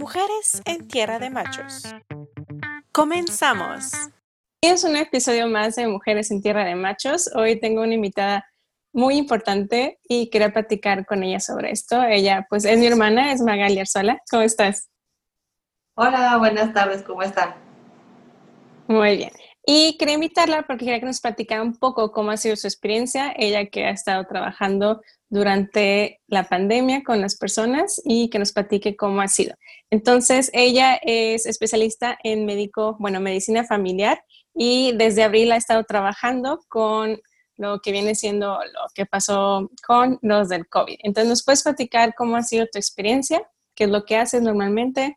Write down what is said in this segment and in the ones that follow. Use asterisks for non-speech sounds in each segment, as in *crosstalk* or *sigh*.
Mujeres en Tierra de Machos. Comenzamos. Es un episodio más de Mujeres en Tierra de Machos. Hoy tengo una invitada muy importante y quería platicar con ella sobre esto. Ella, pues, es mi hermana, es Magali Arzola. ¿Cómo estás? Hola, buenas tardes, ¿cómo están? Muy bien. Y quería invitarla porque quería que nos platicara un poco cómo ha sido su experiencia, ella que ha estado trabajando durante la pandemia con las personas y que nos platique cómo ha sido. Entonces, ella es especialista en médico, bueno, medicina familiar y desde abril ha estado trabajando con lo que viene siendo lo que pasó con los del COVID. Entonces, ¿nos puedes platicar cómo ha sido tu experiencia? ¿Qué es lo que haces normalmente?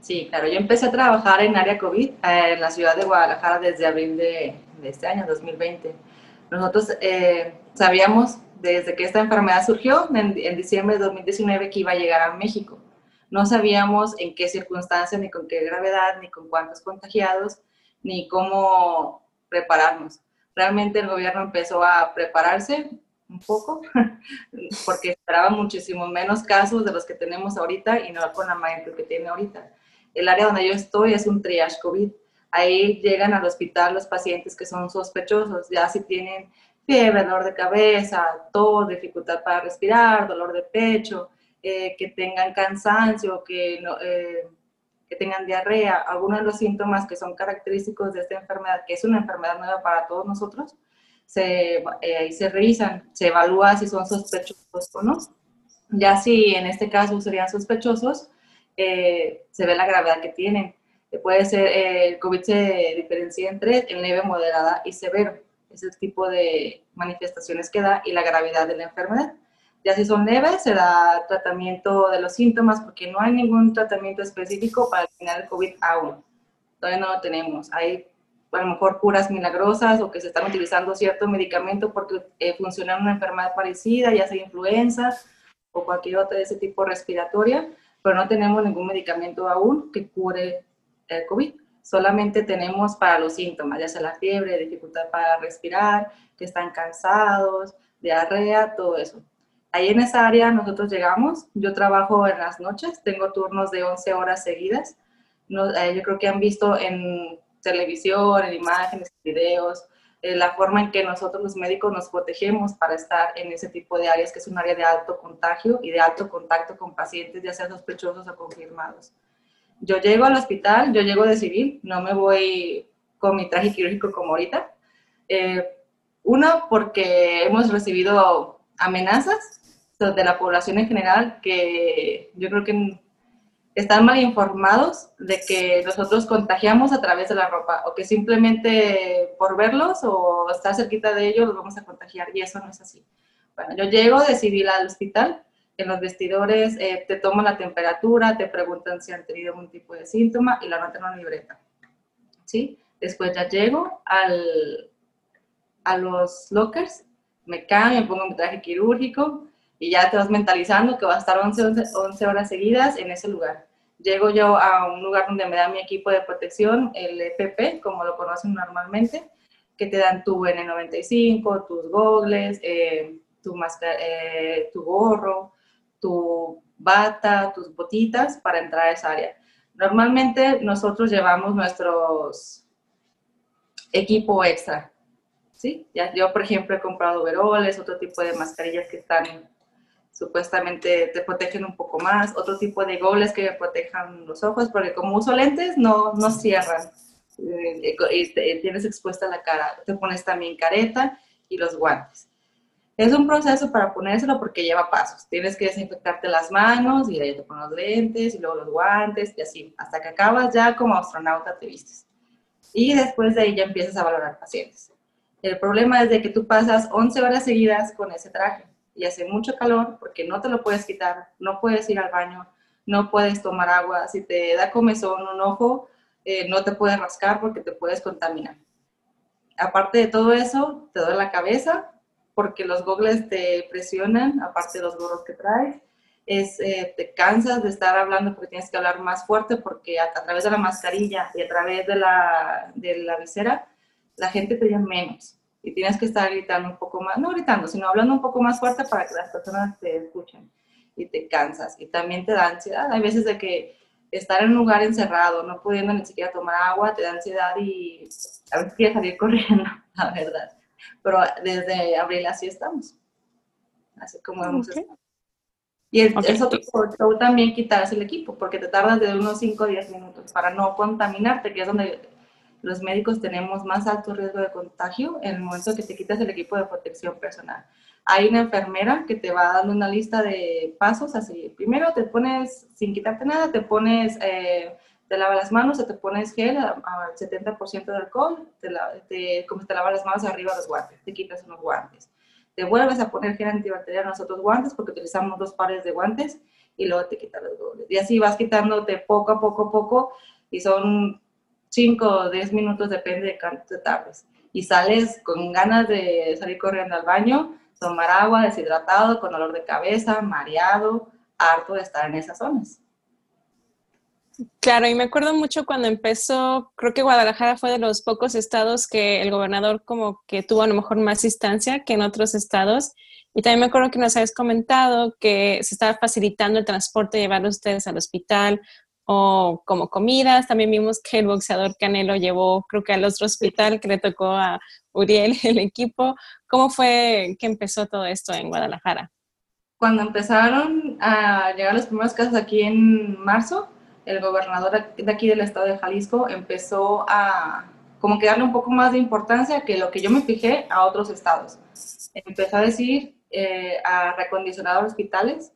Sí, claro, yo empecé a trabajar en área COVID eh, en la ciudad de Guadalajara desde abril de, este año, 2020. Nosotros eh, sabíamos desde que esta enfermedad surgió, en, diciembre de 2019, que iba a llegar a México. No sabíamos en qué circunstancias, ni con qué gravedad, ni con cuántos contagiados, ni cómo prepararnos. Realmente el gobierno empezó a prepararse un poco, *laughs* porque esperaba muchísimo menos casos de los que tenemos ahorita y no con la magnitud que tiene ahorita el área donde yo estoy es un triage COVID. Ahí llegan al hospital los pacientes que son sospechosos, ya si tienen fiebre, dolor de cabeza, tos, dificultad para respirar, dolor de pecho, eh, que tengan cansancio, que, eh, que tengan diarrea, algunos de los síntomas que son característicos de esta enfermedad, que es una enfermedad nueva para todos nosotros, se, eh, se revisan, se evalúa si son sospechosos o no. Ya si en este caso serían sospechosos, eh, se ve la gravedad que tienen. Eh, puede ser, eh, el COVID se diferencia en tres, en leve, moderada y severo. Es el tipo de manifestaciones que da y la gravedad de la enfermedad. Ya si son leves, se da tratamiento de los síntomas porque no hay ningún tratamiento específico para eliminar el COVID aún. Todavía no lo tenemos. Hay a lo mejor curas milagrosas o que se están utilizando cierto medicamento porque funciona en una enfermedad parecida, ya sea influenza o cualquier otra de ese tipo respiratoria, pero no tenemos ningún medicamento aún que cure el COVID. Solamente tenemos para los síntomas, ya sea la fiebre, dificultad para respirar, que están cansados, diarrea, todo eso. Ahí en esa área nosotros llegamos, yo trabajo en las noches, tengo turnos de 11 horas seguidas. No, eh, yo creo que han visto en televisión, en imágenes, videos, eh, la forma en que nosotros los médicos nos protegemos para estar en ese tipo de áreas, que es un área de alto contagio y de alto contacto con pacientes, ya sean sospechosos o confirmados. Yo llego al hospital, yo llego de civil, no me voy con mi traje quirúrgico como ahorita. Eh, uno, porque hemos recibido amenazas de la población en general que yo creo que están mal informados de que nosotros contagiamos a través de la ropa o que simplemente por verlos o estar cerquita de ellos los vamos a contagiar y eso no es así. Bueno, yo llego de civil al hospital, en los vestidores eh, te toman la temperatura, te preguntan si han tenido algún tipo de síntoma y la notan en una libreta. ¿Sí? Después ya llego al, a los lockers, me cambio, me pongo mi traje quirúrgico y ya te vas mentalizando que va a estar 11, 11 horas seguidas en ese lugar llego yo a un lugar donde me da mi equipo de protección, el EPP, como lo conocen normalmente, que te dan tu N95, tus gogles, eh, tu, eh, tu gorro, tu bata, tus botitas para entrar a esa área. Normalmente nosotros llevamos nuestros equipo extra, ¿sí? Yo, por ejemplo, he comprado veroles, otro tipo de mascarillas que están supuestamente te protegen un poco más, otro tipo de goles que protejan los ojos, porque como uso lentes no, no cierran eh, tienes expuesta la cara, te pones también careta y los guantes. Es un proceso para ponérselo porque lleva pasos. Tienes que desinfectarte las manos y ahí te pones los lentes y luego los guantes y así, hasta que acabas ya como astronauta te vistes. Y después de ahí ya empiezas a valorar pacientes. El problema es de que tú pasas 11 horas seguidas con ese traje y hace mucho calor porque no te lo puedes quitar, no puedes ir al baño, no puedes tomar agua, si te da comezón un ojo, eh, no te puedes rascar porque te puedes contaminar. Aparte de todo eso, te duele la cabeza porque los gogles te presionan, aparte de los gorros que traes. Es, eh, te cansas de estar hablando porque tienes que hablar más fuerte porque a, través de la mascarilla y a través de la, de la visera, la gente te oye menos y tienes que estar gritando un poco más, no gritando, sino hablando un poco más fuerte para que las personas te escuchen. y te cansas y también te da ansiedad. Hay veces de que estar en un lugar encerrado, no pudiendo ni siquiera tomar agua, te da ansiedad y a veces quieres salir corriendo, *laughs* la verdad. Pero desde abril así estamos. Así como hemos estado. Y es, otro show también quitarse el equipo, porque te tardas de unos 5 o 10 minutos para no contaminarte, que es donde los médicos tenemos más alto riesgo de contagio en el momento que te quitas el equipo de protección personal. Hay una enfermera que te va dando una lista de pasos, así, primero te pones, sin quitarte nada, te pones, eh, te lavas las manos, te pones gel al 70% de alcohol, te, te, como te lavas las manos arriba los guantes, te quitas unos guantes te vuelves a poner gel antibacterial en los otros guantes porque utilizamos dos pares de guantes y luego te quitas los dobles. Y así vas quitándote poco a poco a poco y son 5 o 10 minutos, depende de cuánto tardes. Y sales con ganas de salir corriendo al baño, tomar agua, deshidratado, con dolor de cabeza, mareado, harto de estar en esas zonas. Claro, y me acuerdo mucho cuando empezó, creo que Guadalajara fue de los pocos estados que el gobernador como que tuvo a lo mejor más distancia que en otros estados. Y también me acuerdo que nos habías comentado que se estaba facilitando el transporte, llevar ustedes al hospital o como comidas. También vimos que el boxeador Canelo llevó, creo que al otro hospital que le tocó a Uriel *laughs* el equipo. ¿Cómo fue que empezó todo esto en Guadalajara? Cuando empezaron a llegar los primeros casos aquí en marzo, el gobernador de aquí del estado de Jalisco empezó a como que darle un poco más de importancia que lo que yo me fijé a otros estados. Empezó a decir eh, a recondicionar hospitales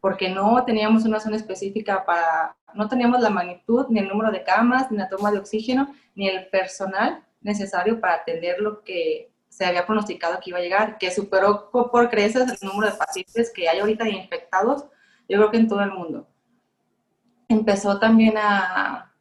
porque no teníamos una zona específica para, no teníamos la magnitud, ni el número de camas, ni la toma de oxígeno, ni el personal necesario para atender lo que se había pronosticado que iba a llegar, que superó por creces el número de pacientes que hay ahorita infectados, yo creo que en todo el mundo empezó también a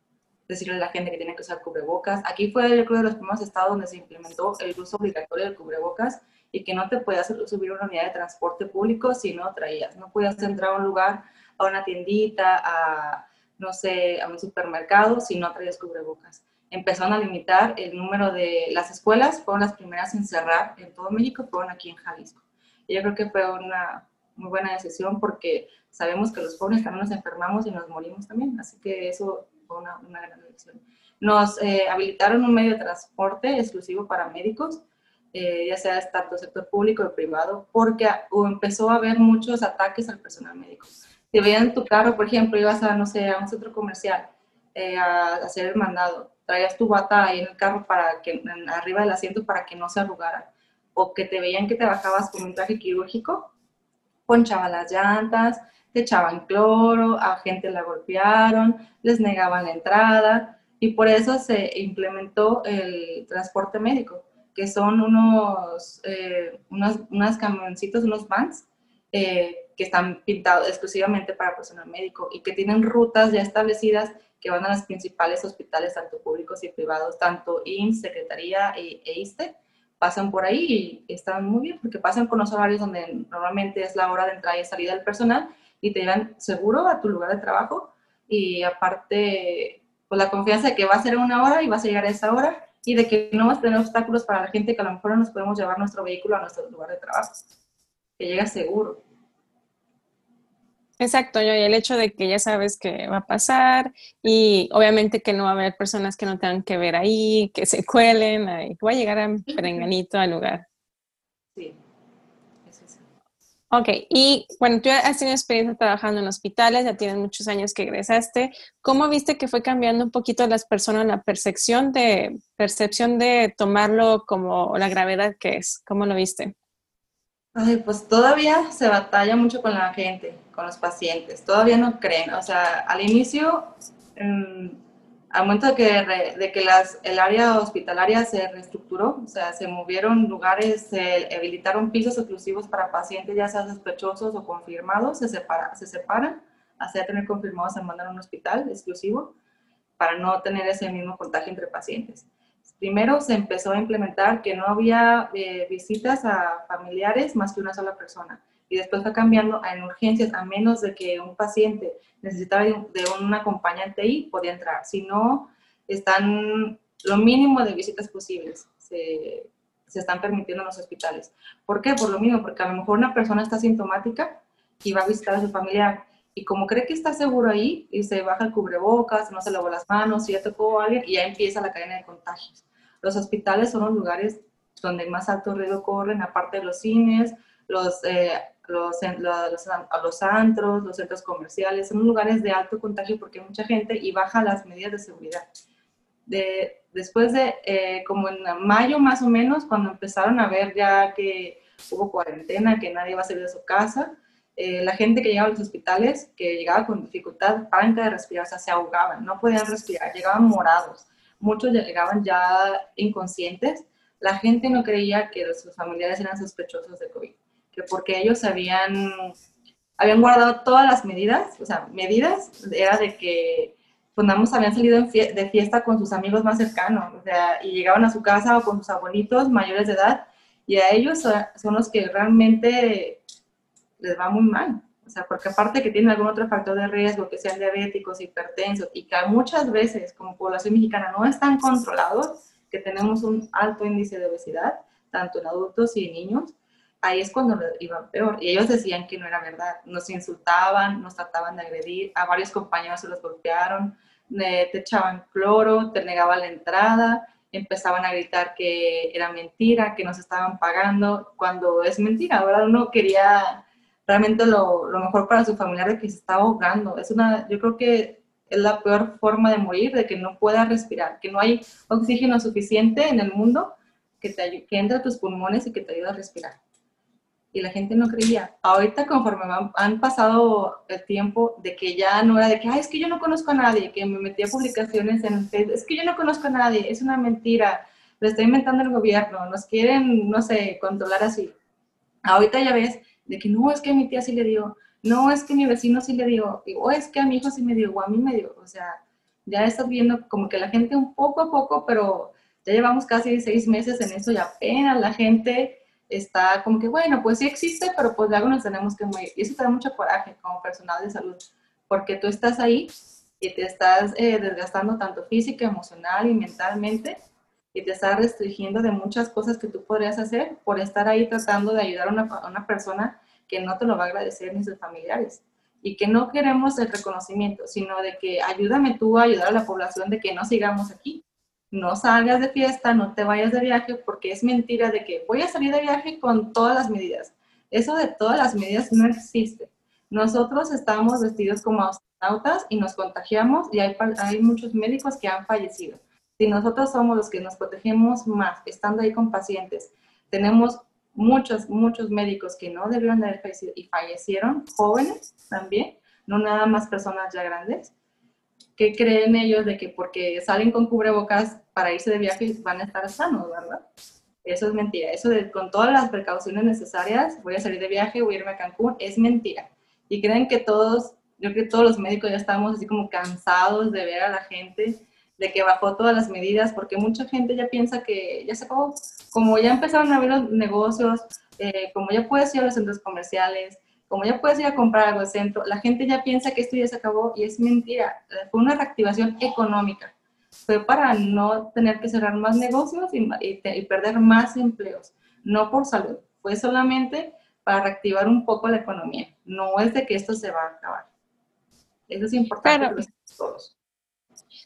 decirle a la gente que tiene que usar cubrebocas. Aquí fue, yo creo, de los primeros estados donde se implementó el uso obligatorio del cubrebocas y que no te podías subir a una unidad de transporte público si no traías. No podías entrar a un lugar, a una tiendita, a, no sé, a un supermercado si no traías cubrebocas. Empezaron a limitar el número de las escuelas, fueron las primeras en cerrar en todo México, fueron aquí en Jalisco. Y yo creo que fue una muy buena decisión porque sabemos que los jóvenes también nos enfermamos y nos morimos también, así que eso fue una, una gran decisión. Nos eh, habilitaron un medio de transporte exclusivo para médicos, eh, ya sea tanto sector público o privado, porque empezó a haber muchos ataques al personal médico. Si veían tu carro, por ejemplo, ibas a, no sé, a un centro comercial eh, a hacer el mandado, traías tu bata ahí en el carro para que, arriba del asiento para que no se arrugara, o que te veían que te bajabas con un traje quirúrgico, ponchaban las llantas, echaban cloro, a gente la golpearon, les negaban la entrada y por eso se implementó el transporte médico, que son unos, eh, unos camioncitos, unos vans eh, que están pintados exclusivamente para personal médico y que tienen rutas ya establecidas que van a los principales hospitales, tanto públicos y privados, tanto IMSS, Secretaría e, e ISTE, pasan por ahí y están muy bien porque pasan con los horarios donde normalmente es la hora de entrada y salida del personal y te llevan seguro a tu lugar de trabajo y aparte pues la confianza de que va a ser una hora y vas a llegar a esa hora y de que no vas a tener obstáculos para la gente que a lo mejor no nos podemos llevar nuestro vehículo a nuestro lugar de trabajo, que llega seguro. Exacto, y el hecho de que ya sabes que va a pasar y obviamente que no va a haber personas que no tengan que ver ahí, que se cuelen, que va a llegar a perenganito al lugar. Sí, eso es. Ok, y bueno, tú has tenido experiencia trabajando en hospitales, ya tienes muchos años que egresaste. ¿Cómo viste que fue cambiando un poquito las personas la percepción de, percepción de tomarlo como la gravedad que es? ¿Cómo lo viste? Ay, pues todavía se batalla mucho con la gente, con los pacientes. Todavía no creen. O sea, al inicio, mm, al momento de que, de que las, el área hospitalaria se reestructuró, o sea, se movieron lugares, se habilitaron pisos exclusivos para pacientes, ya sea sospechosos o confirmados, se, separa, se separan, hasta tener confirmados se mandan a un hospital exclusivo para no tener ese mismo contagio entre pacientes. Primero se empezó a implementar que no había eh, visitas a familiares más que una sola persona. Y después fue cambiando a en urgencias, a menos de que un paciente necesitara de un acompañante ahí, podía entrar. Si no, están lo mínimo de visitas posibles. Se, se están permitiendo en los hospitales. ¿Por qué? Por lo mismo, porque a lo mejor una persona está sintomática y va a visitar a su familiar. Y como cree que está seguro ahí, y se baja el cubrebocas, no se lavó las manos, y ya tocó a alguien, y ya empieza la cadena de contagios. Los hospitales son los lugares donde más alto riesgo corren, aparte de los cines, los, eh, los, los, los, antros, los centros comerciales, son lugares de alto contagio porque hay mucha gente y baja las medidas de seguridad. De, después de, eh, como en mayo más o menos, cuando empezaron a ver ya que hubo cuarentena, que nadie iba a salir de su casa, eh, la gente que llegaba a los hospitales, que llegaba con dificultad franca de respirar, o sea, se ahogaban, no podían respirar, llegaban morados, muchos llegaban ya inconscientes, la gente no creía que sus familiares eran sospechosos de COVID, que porque ellos habían, habían guardado todas las medidas, o sea, medidas, era de que pues habían salido de fiesta con sus amigos más cercanos, o sea, y llegaban a su casa o con sus abuelitos mayores de edad, y a ellos son los que realmente les va muy mal. O sea, porque aparte que tienen algún otro factor de riesgo, que sean diabéticos, hipertensos, y que muchas veces como población mexicana no están controlados, que tenemos un alto índice de obesidad, tanto en adultos y en niños, ahí es cuando iban peor. Y ellos decían que no era verdad. Nos insultaban, nos trataban de agredir, a varios compañeros se los golpearon, te echaban cloro, te negaban la entrada, empezaban a gritar que era mentira, que nos estaban pagando, cuando es mentira. Ahora uno quería realmente lo, lo mejor para su familiar de que se está ahogando. Es una, yo creo que es la peor forma de morir, de que no pueda respirar, que no hay oxígeno suficiente en el mundo que, te, que entre a tus pulmones y que te ayude a respirar y la gente no creía. Ahorita conforme han pasado el tiempo de que ya no era de que, ay, es que yo no conozco a nadie, que me metía publicaciones en Facebook, es que yo no conozco a nadie, es una mentira, lo está inventando el gobierno, nos quieren, no sé, controlar así. Ahorita ya ves de que no, es que a mi tía sí le dio, no, es que mi vecino sí le dio, o es que a mi hijo sí me dio, o a mí me dio, o sea, ya estás viendo como que la gente un poco a poco, pero ya llevamos casi seis meses en eso y apenas la gente está como que, bueno, pues sí existe, pero pues de algo nos tenemos que morir. Y eso te da mucho coraje como personal de salud, porque tú estás ahí y te estás eh, desgastando tanto física, emocional y mentalmente, y te estás restringiendo de muchas cosas que tú podrías hacer por estar ahí tratando de ayudar a una, a una persona que no te lo va a agradecer ni sus familiares. Y que no queremos el reconocimiento, sino de que ayúdame tú a ayudar a la población de que no sigamos aquí no salgas de fiesta, no te vayas de viaje, porque es mentira de que voy a salir de viaje con todas las medidas. Eso de todas las medidas no existe. Nosotros estamos vestidos como astronautas y nos contagiamos y hay, muchos médicos que han fallecido. Si nosotros somos los que nos protegemos más, estando ahí con pacientes, tenemos muchos, muchos médicos que no debieron de haber fallecido y fallecieron, jóvenes también, no nada más personas ya grandes. ¿Qué creen ellos de que porque salen con cubrebocas para irse de viaje van a estar sanos, verdad? Eso es mentira. Eso de con todas las precauciones necesarias, voy a salir de viaje, voy a irme a Cancún, es mentira. Y creen que todos, yo creo que todos los médicos ya estamos así como cansados de ver a la gente, de que bajó todas las medidas, porque mucha gente ya piensa que ya se acabó. Como ya empezaron a abrir los negocios, eh, como ya puedes ir a los centros comerciales, como ya puedes ir a comprar algo al centro, la gente ya piensa que esto ya se acabó y es mentira. Fue una reactivación económica. Fue para no tener que cerrar más negocios y, perder más empleos. No por salud. Fue solamente para reactivar un poco la economía. No es de que esto se va a acabar. Eso es importante para todos.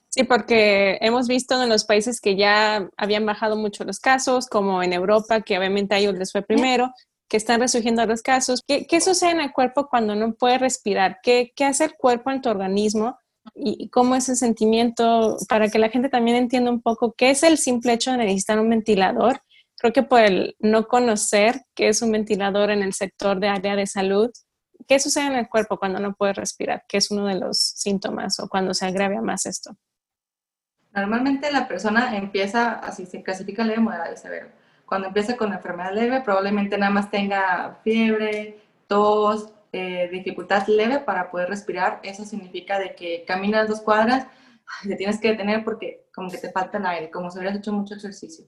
Sí, porque hemos visto en los países que ya habían bajado mucho los casos, como en Europa, que obviamente a ellos les fue primero, que están resurgiendo los casos. ¿Qué, ¿Qué, sucede en el cuerpo cuando no puede respirar? ¿Qué, ¿Qué, hace el cuerpo en tu organismo? ¿Y cómo es el sentimiento? Para que la gente también entienda un poco qué es el simple hecho de necesitar un ventilador. Creo que por el no conocer qué es un ventilador en el sector de área de salud, ¿qué sucede en el cuerpo cuando no puede respirar? ¿Qué es uno de los síntomas o cuando se agrava más esto? Normalmente la persona empieza, así se clasifica leve, moderado y severo cuando empieza con enfermedad leve, probablemente nada más tenga fiebre, tos, eh, dificultad leve para poder respirar. Eso significa de que caminas dos cuadras, te tienes que detener porque como que te falta el aire, como si hubieras hecho mucho ejercicio.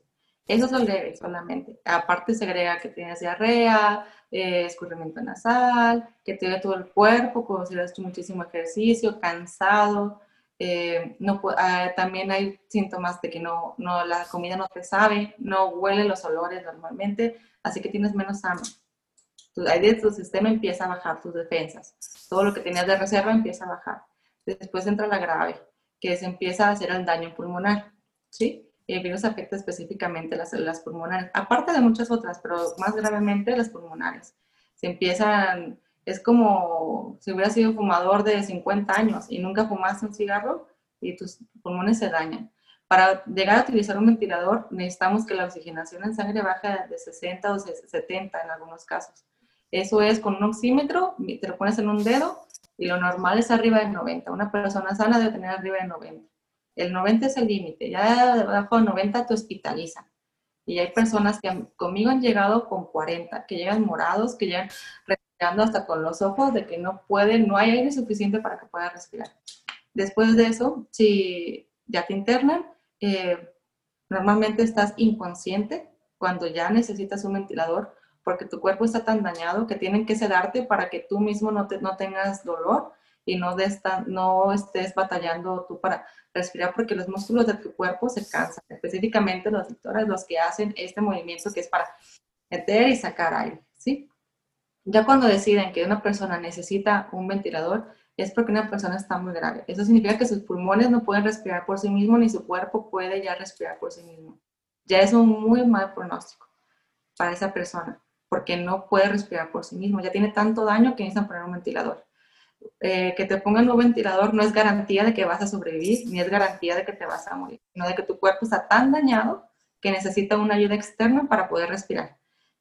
Eso es leve solamente. Aparte se agrega que tienes diarrea, eh, escurrimiento nasal, que te duele todo el cuerpo, como si hubieras hecho muchísimo ejercicio, cansado, eh, no, ah, también hay síntomas de que no, no, la comida no te sabe, no huele los olores normalmente, así que tienes menos hambre. Ahí de tu sistema empieza a bajar tus defensas. Todo lo que tenías de reserva empieza a bajar. Después entra la grave, que se empieza a hacer el daño pulmonar, ¿sí? el virus afecta específicamente las células pulmonares, aparte de muchas otras, pero más gravemente las pulmonares. Se empiezan, es como si hubieras sido fumador de 50 años y nunca fumaste un cigarro y tus pulmones se dañan. Para llegar a utilizar un ventilador necesitamos que la oxigenación en sangre baje de 60 o 70 en algunos casos. Eso es con un oxímetro, te lo pones en un dedo y lo normal es arriba de 90. Una persona sana debe tener arriba de 90. El 90 es el límite, ya debajo de 90 te hospitalizan. Y hay personas que conmigo han llegado con 40, que llegan morados, que llegan respirando hasta con los ojos, de que no pueden, no hay aire suficiente para que puedan respirar. Después de eso, si ya te internan, eh, normalmente estás inconsciente cuando ya necesitas un ventilador porque tu cuerpo está tan dañado que tienen que sedarte para que tú mismo no, te, no tengas dolor y no, no estés batallando tú para respirar porque los músculos de tu cuerpo se cansan, específicamente los doctores, los que hacen este movimiento que es para meter y sacar aire, ¿sí? Ya cuando deciden que una persona necesita un ventilador, es porque una persona está muy grave. Eso significa que sus pulmones no pueden respirar por sí mismos ni su cuerpo puede ya respirar por sí mismo. Ya es un muy mal pronóstico para esa persona, porque no puede respirar por sí mismo. Ya tiene tanto daño que necesitan poner un ventilador. Eh, que te pongan un ventilador no es garantía de que vas a sobrevivir, ni es garantía de que te vas a morir, sino de que tu cuerpo está tan dañado que necesita una ayuda externa para poder respirar.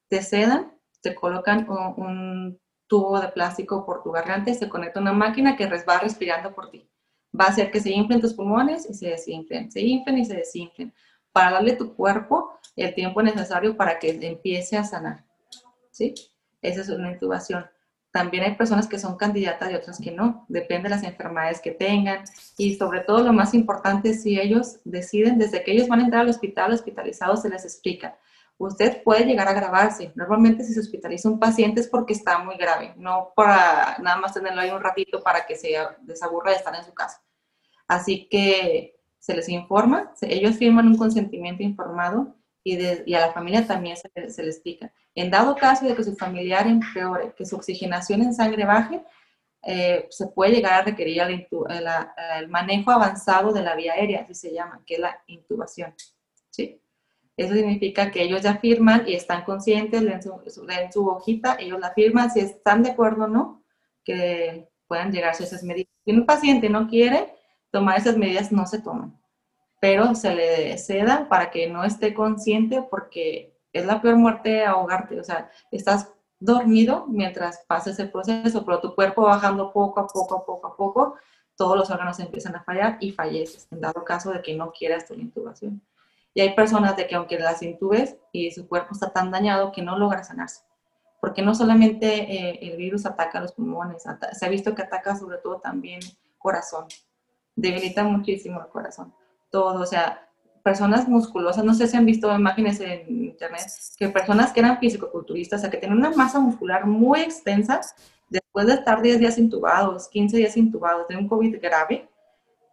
Te sedan, te colocan un, tubo de plástico por tu garganta y se conecta una máquina que va respirando por ti. Va a hacer que se inflen tus pulmones y se desinflen, se inflen y se desinflen, para darle tu cuerpo el tiempo necesario para que empiece a sanar. ¿Sí? Esa es una intubación. También hay personas que son candidatas y otras que no, depende de las enfermedades que tengan y sobre todo lo más importante si ellos deciden, desde que ellos van a entrar al hospital hospitalizados, se les explica. Usted puede llegar a grabarse. Normalmente si se hospitaliza un paciente es porque está muy grave, no para nada más tenerlo ahí un ratito para que se desaburra de estar en su casa. Así que se les informa, ellos firman un consentimiento informado y, a la familia también se, se, le explica. En dado caso de que su familiar empeore, que su oxigenación en sangre baje, eh, se puede llegar a requerir el, manejo avanzado de la vía aérea, así se llama, que es la intubación. ¿sí? Eso significa que ellos ya firman y están conscientes, leen su, su hojita, ellos la firman, si están de acuerdo o no, que puedan llegarse a esas medidas. Si un paciente no quiere tomar esas medidas, no se toman pero se le ceda para que no esté consciente porque es la peor muerte ahogarte, o sea, estás dormido mientras pasa ese proceso, pero tu cuerpo bajando poco a poco, a poco a poco, todos los órganos empiezan a fallar y falleces, en dado caso de que no quieras tu intubación. Y hay personas de que aunque las intubes y su cuerpo está tan dañado que no logra sanarse, porque no solamente eh, el virus ataca los pulmones, se ha visto que ataca sobre todo también corazón, debilita muchísimo el corazón. Todo, o sea, personas musculosas, no sé si han visto imágenes en internet, que personas que eran fisicoculturistas, o sea, que tienen una masa muscular muy extensa, después de estar 10 días intubados, 15 días intubados de un COVID grave,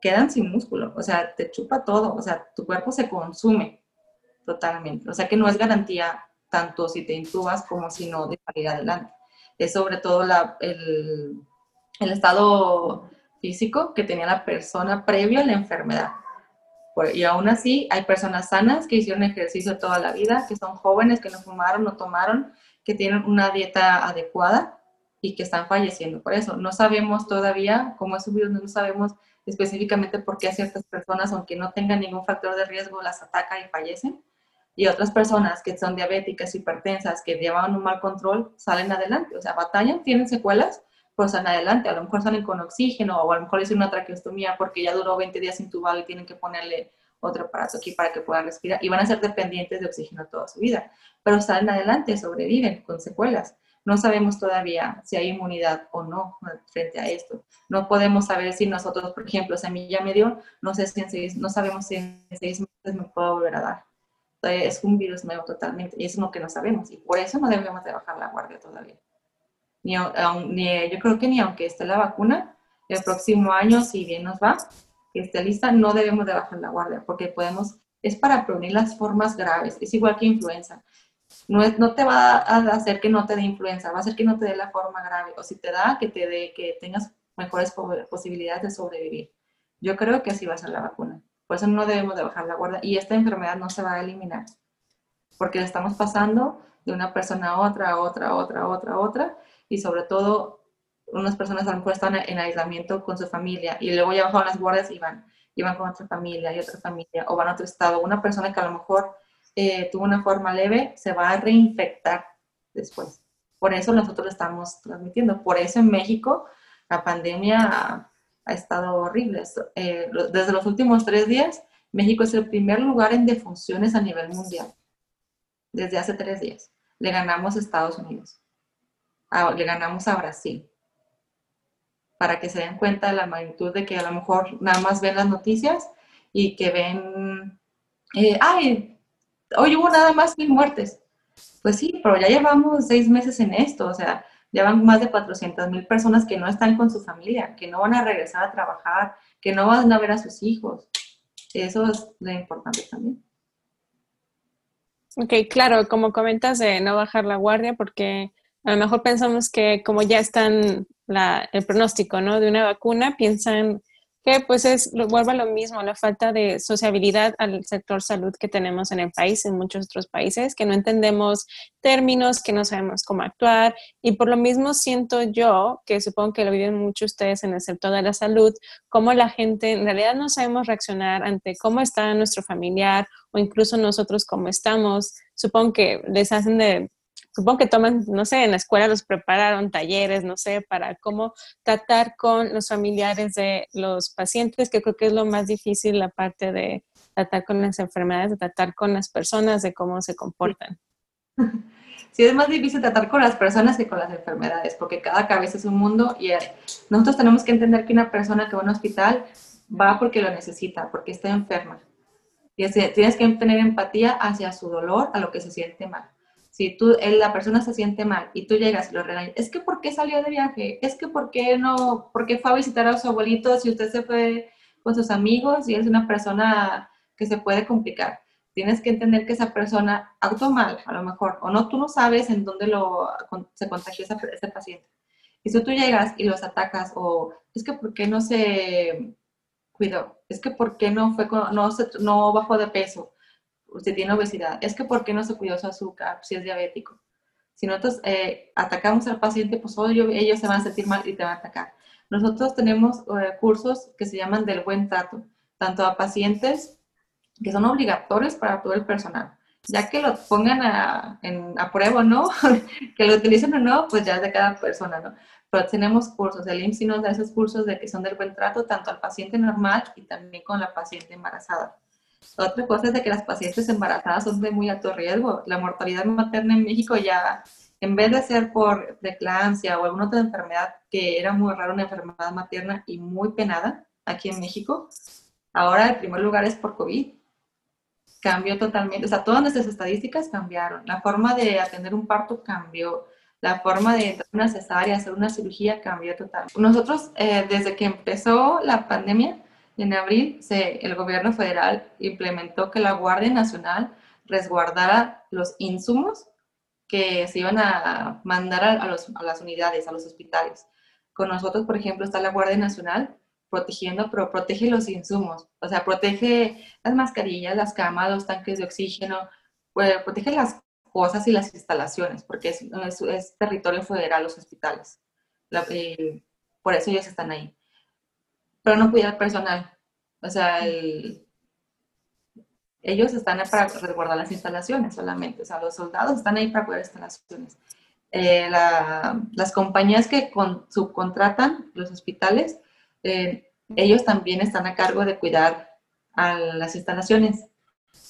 quedan sin músculo, o sea, te chupa todo, o sea, tu cuerpo se consume totalmente, o sea que no es garantía tanto si te intubas como si no de salir adelante. Es sobre todo la, el, el estado físico que tenía la persona previo a la enfermedad y aún así hay personas sanas que hicieron ejercicio toda la vida, que son jóvenes, que no fumaron, no tomaron, que tienen una dieta adecuada y que están falleciendo por eso. No sabemos todavía cómo es su virus, no sabemos específicamente por qué a ciertas personas, aunque no tengan ningún factor de riesgo, las ataca y fallecen. Y otras personas que son diabéticas, hipertensas, que llevan un mal control, salen adelante. O sea, batallan, tienen secuelas, pues adelante, a lo mejor salen con oxígeno o a lo mejor les una traqueostomía porque ya duró 20 días intubado y tienen que ponerle otro aparato aquí para que puedan respirar y van a ser dependientes de oxígeno toda su vida, pero salen adelante, sobreviven con secuelas. No sabemos todavía si hay inmunidad o no frente a esto. No podemos saber si nosotros, por ejemplo, si a mí ya me dio, no sé si en seis, no sabemos si en seis meses me puedo volver a dar. es un virus nuevo totalmente y es lo que no sabemos y por eso no debemos de bajar la guardia todavía ni, ni, yo creo que ni aunque esté la vacuna, el próximo año, si bien nos va, que esté lista, no debemos de bajar la guardia, porque podemos, es para prevenir las formas graves, es igual que influenza. No, es, no te va a hacer que no te dé influenza, va a hacer que no te dé la forma grave, o si te da, que te dé, que tengas mejores posibilidades de sobrevivir. Yo creo que así va a ser la vacuna. Por eso no debemos de bajar la guardia y esta enfermedad no se va a eliminar, porque estamos pasando de una persona a otra, a otra, a otra, a otra, a otra, y sobre todo unas personas a lo mejor están en aislamiento con su familia y luego ya bajan las guardias y van, y van con otra familia y otra familia, o van a otro estado. Una persona que a lo mejor eh, tuvo una forma leve se va a reinfectar después. Por eso nosotros estamos transmitiendo. Por eso en México la pandemia ha, estado horrible. Eh, desde los últimos tres días, México es el primer lugar en defunciones a nivel mundial. Desde hace tres días. Le ganamos a Estados Unidos. le ganamos a Brasil para que se den cuenta de la magnitud de que a lo mejor nada más ven las noticias y que ven, eh, ay, hoy hubo nada más mil muertes. Pues sí, pero ya llevamos seis meses en esto, o sea, llevan más de 400 mil personas que no están con su familia, que no van a regresar a trabajar, que no van a ver a sus hijos. Eso es lo importante también. Ok, claro, como comentas de no bajar la guardia, porque a lo mejor pensamos que como ya están el pronóstico ¿no? de una vacuna, piensan que pues es, vuelve a lo mismo, la falta de sociabilidad al sector salud que tenemos en el país, en muchos otros países, que no entendemos términos, que no sabemos cómo actuar y por lo mismo siento yo, que supongo que lo viven muchos ustedes en el sector de la salud, cómo la gente en realidad no sabemos reaccionar ante cómo está nuestro familiar o incluso nosotros cómo estamos. Supongo que les hacen de supongo que toman, no sé, en la escuela los prepararon talleres, no sé, para cómo tratar con los familiares de los pacientes, que creo que es lo más difícil, la parte de tratar con las enfermedades, de tratar con las personas, de cómo se comportan. Sí, es más difícil tratar con las personas que con las enfermedades, porque cada cabeza es un mundo y eh, nosotros tenemos que entender que una persona que va a un hospital va porque lo necesita, porque está enferma. Y tienes que tener empatía hacia su dolor, a lo que se siente mal si tú, la persona se siente mal y tú llegas y lo regañas, es que ¿por qué salió de viaje? Es que ¿por qué no? ¿Por qué fue a visitar a su abuelito si usted se fue con sus amigos y es una persona que se puede complicar? Tienes que entender que esa persona actuó mal, a lo mejor, o no, tú no sabes en dónde lo, se contagió ese paciente. Y si tú llegas y los atacas, o es que ¿por qué no se cuidó? Es que ¿por qué no, fue, no, no bajó de peso? Usted tiene obesidad, es que ¿por qué no se cuidó su azúcar si es diabético? Si nosotros eh, atacamos al paciente, pues ellos se van a sentir mal y te van a atacar. Nosotros tenemos eh, cursos que se llaman del buen trato, tanto a pacientes que son obligatorios para todo el personal. Ya que lo pongan a, en, prueba no, *laughs* que lo utilicen o no, pues ya es de cada persona, ¿no? Pero tenemos cursos, el IMSS nos da esos cursos de que son del buen trato, tanto al paciente normal y también con la paciente embarazada. Otra cosa es de que las pacientes embarazadas son de muy alto riesgo. La mortalidad materna en México ya, en vez de ser por preeclampsia o alguna otra enfermedad que era muy rara, una enfermedad materna y muy penada aquí en México, ahora el primer lugar es por COVID. Cambió totalmente, o sea, todas nuestras estadísticas cambiaron. La forma de atender un parto cambió. La forma de entrar una cesárea, hacer una cirugía cambió totalmente. Nosotros, eh, desde que empezó la pandemia, en abril, el gobierno federal implementó que la Guardia Nacional resguardara los insumos que se iban a mandar a, las unidades, a los hospitales. Con nosotros, por ejemplo, está la Guardia Nacional protegiendo, pero protege los insumos, o sea, protege las mascarillas, las camas, los tanques de oxígeno, pues, protege las cosas y las instalaciones, porque es, territorio federal los hospitales. Eh, por eso ellos están ahí pero no cuida al personal. O sea, ellos están ahí para resguardar las instalaciones solamente. O sea, los soldados están ahí para cuidar instalaciones. Eh, las compañías que subcontratan los hospitales, eh, ellos también están a cargo de cuidar a las instalaciones.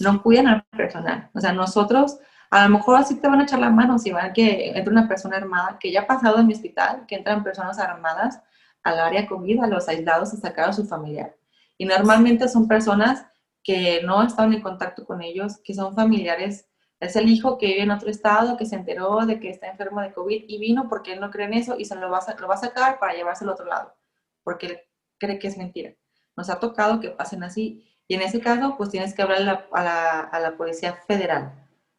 No cuidan al personal. O sea, nosotros, a lo mejor así te van a echar la mano si van que entre una persona armada, que ya ha pasado en mi hospital, que entran personas armadas al área COVID, a los aislados, a sacar a su familiar. Y normalmente son personas que no están en contacto con ellos, que son familiares. Es el hijo que vive en otro estado, que se enteró de que está enfermo de COVID y vino porque él no cree en eso y se lo va a, lo va a sacar para llevarse al otro lado, porque él cree que es mentira. Nos ha tocado que pasen así. Y en ese caso, pues tienes que hablar a la, a la Policía Federal.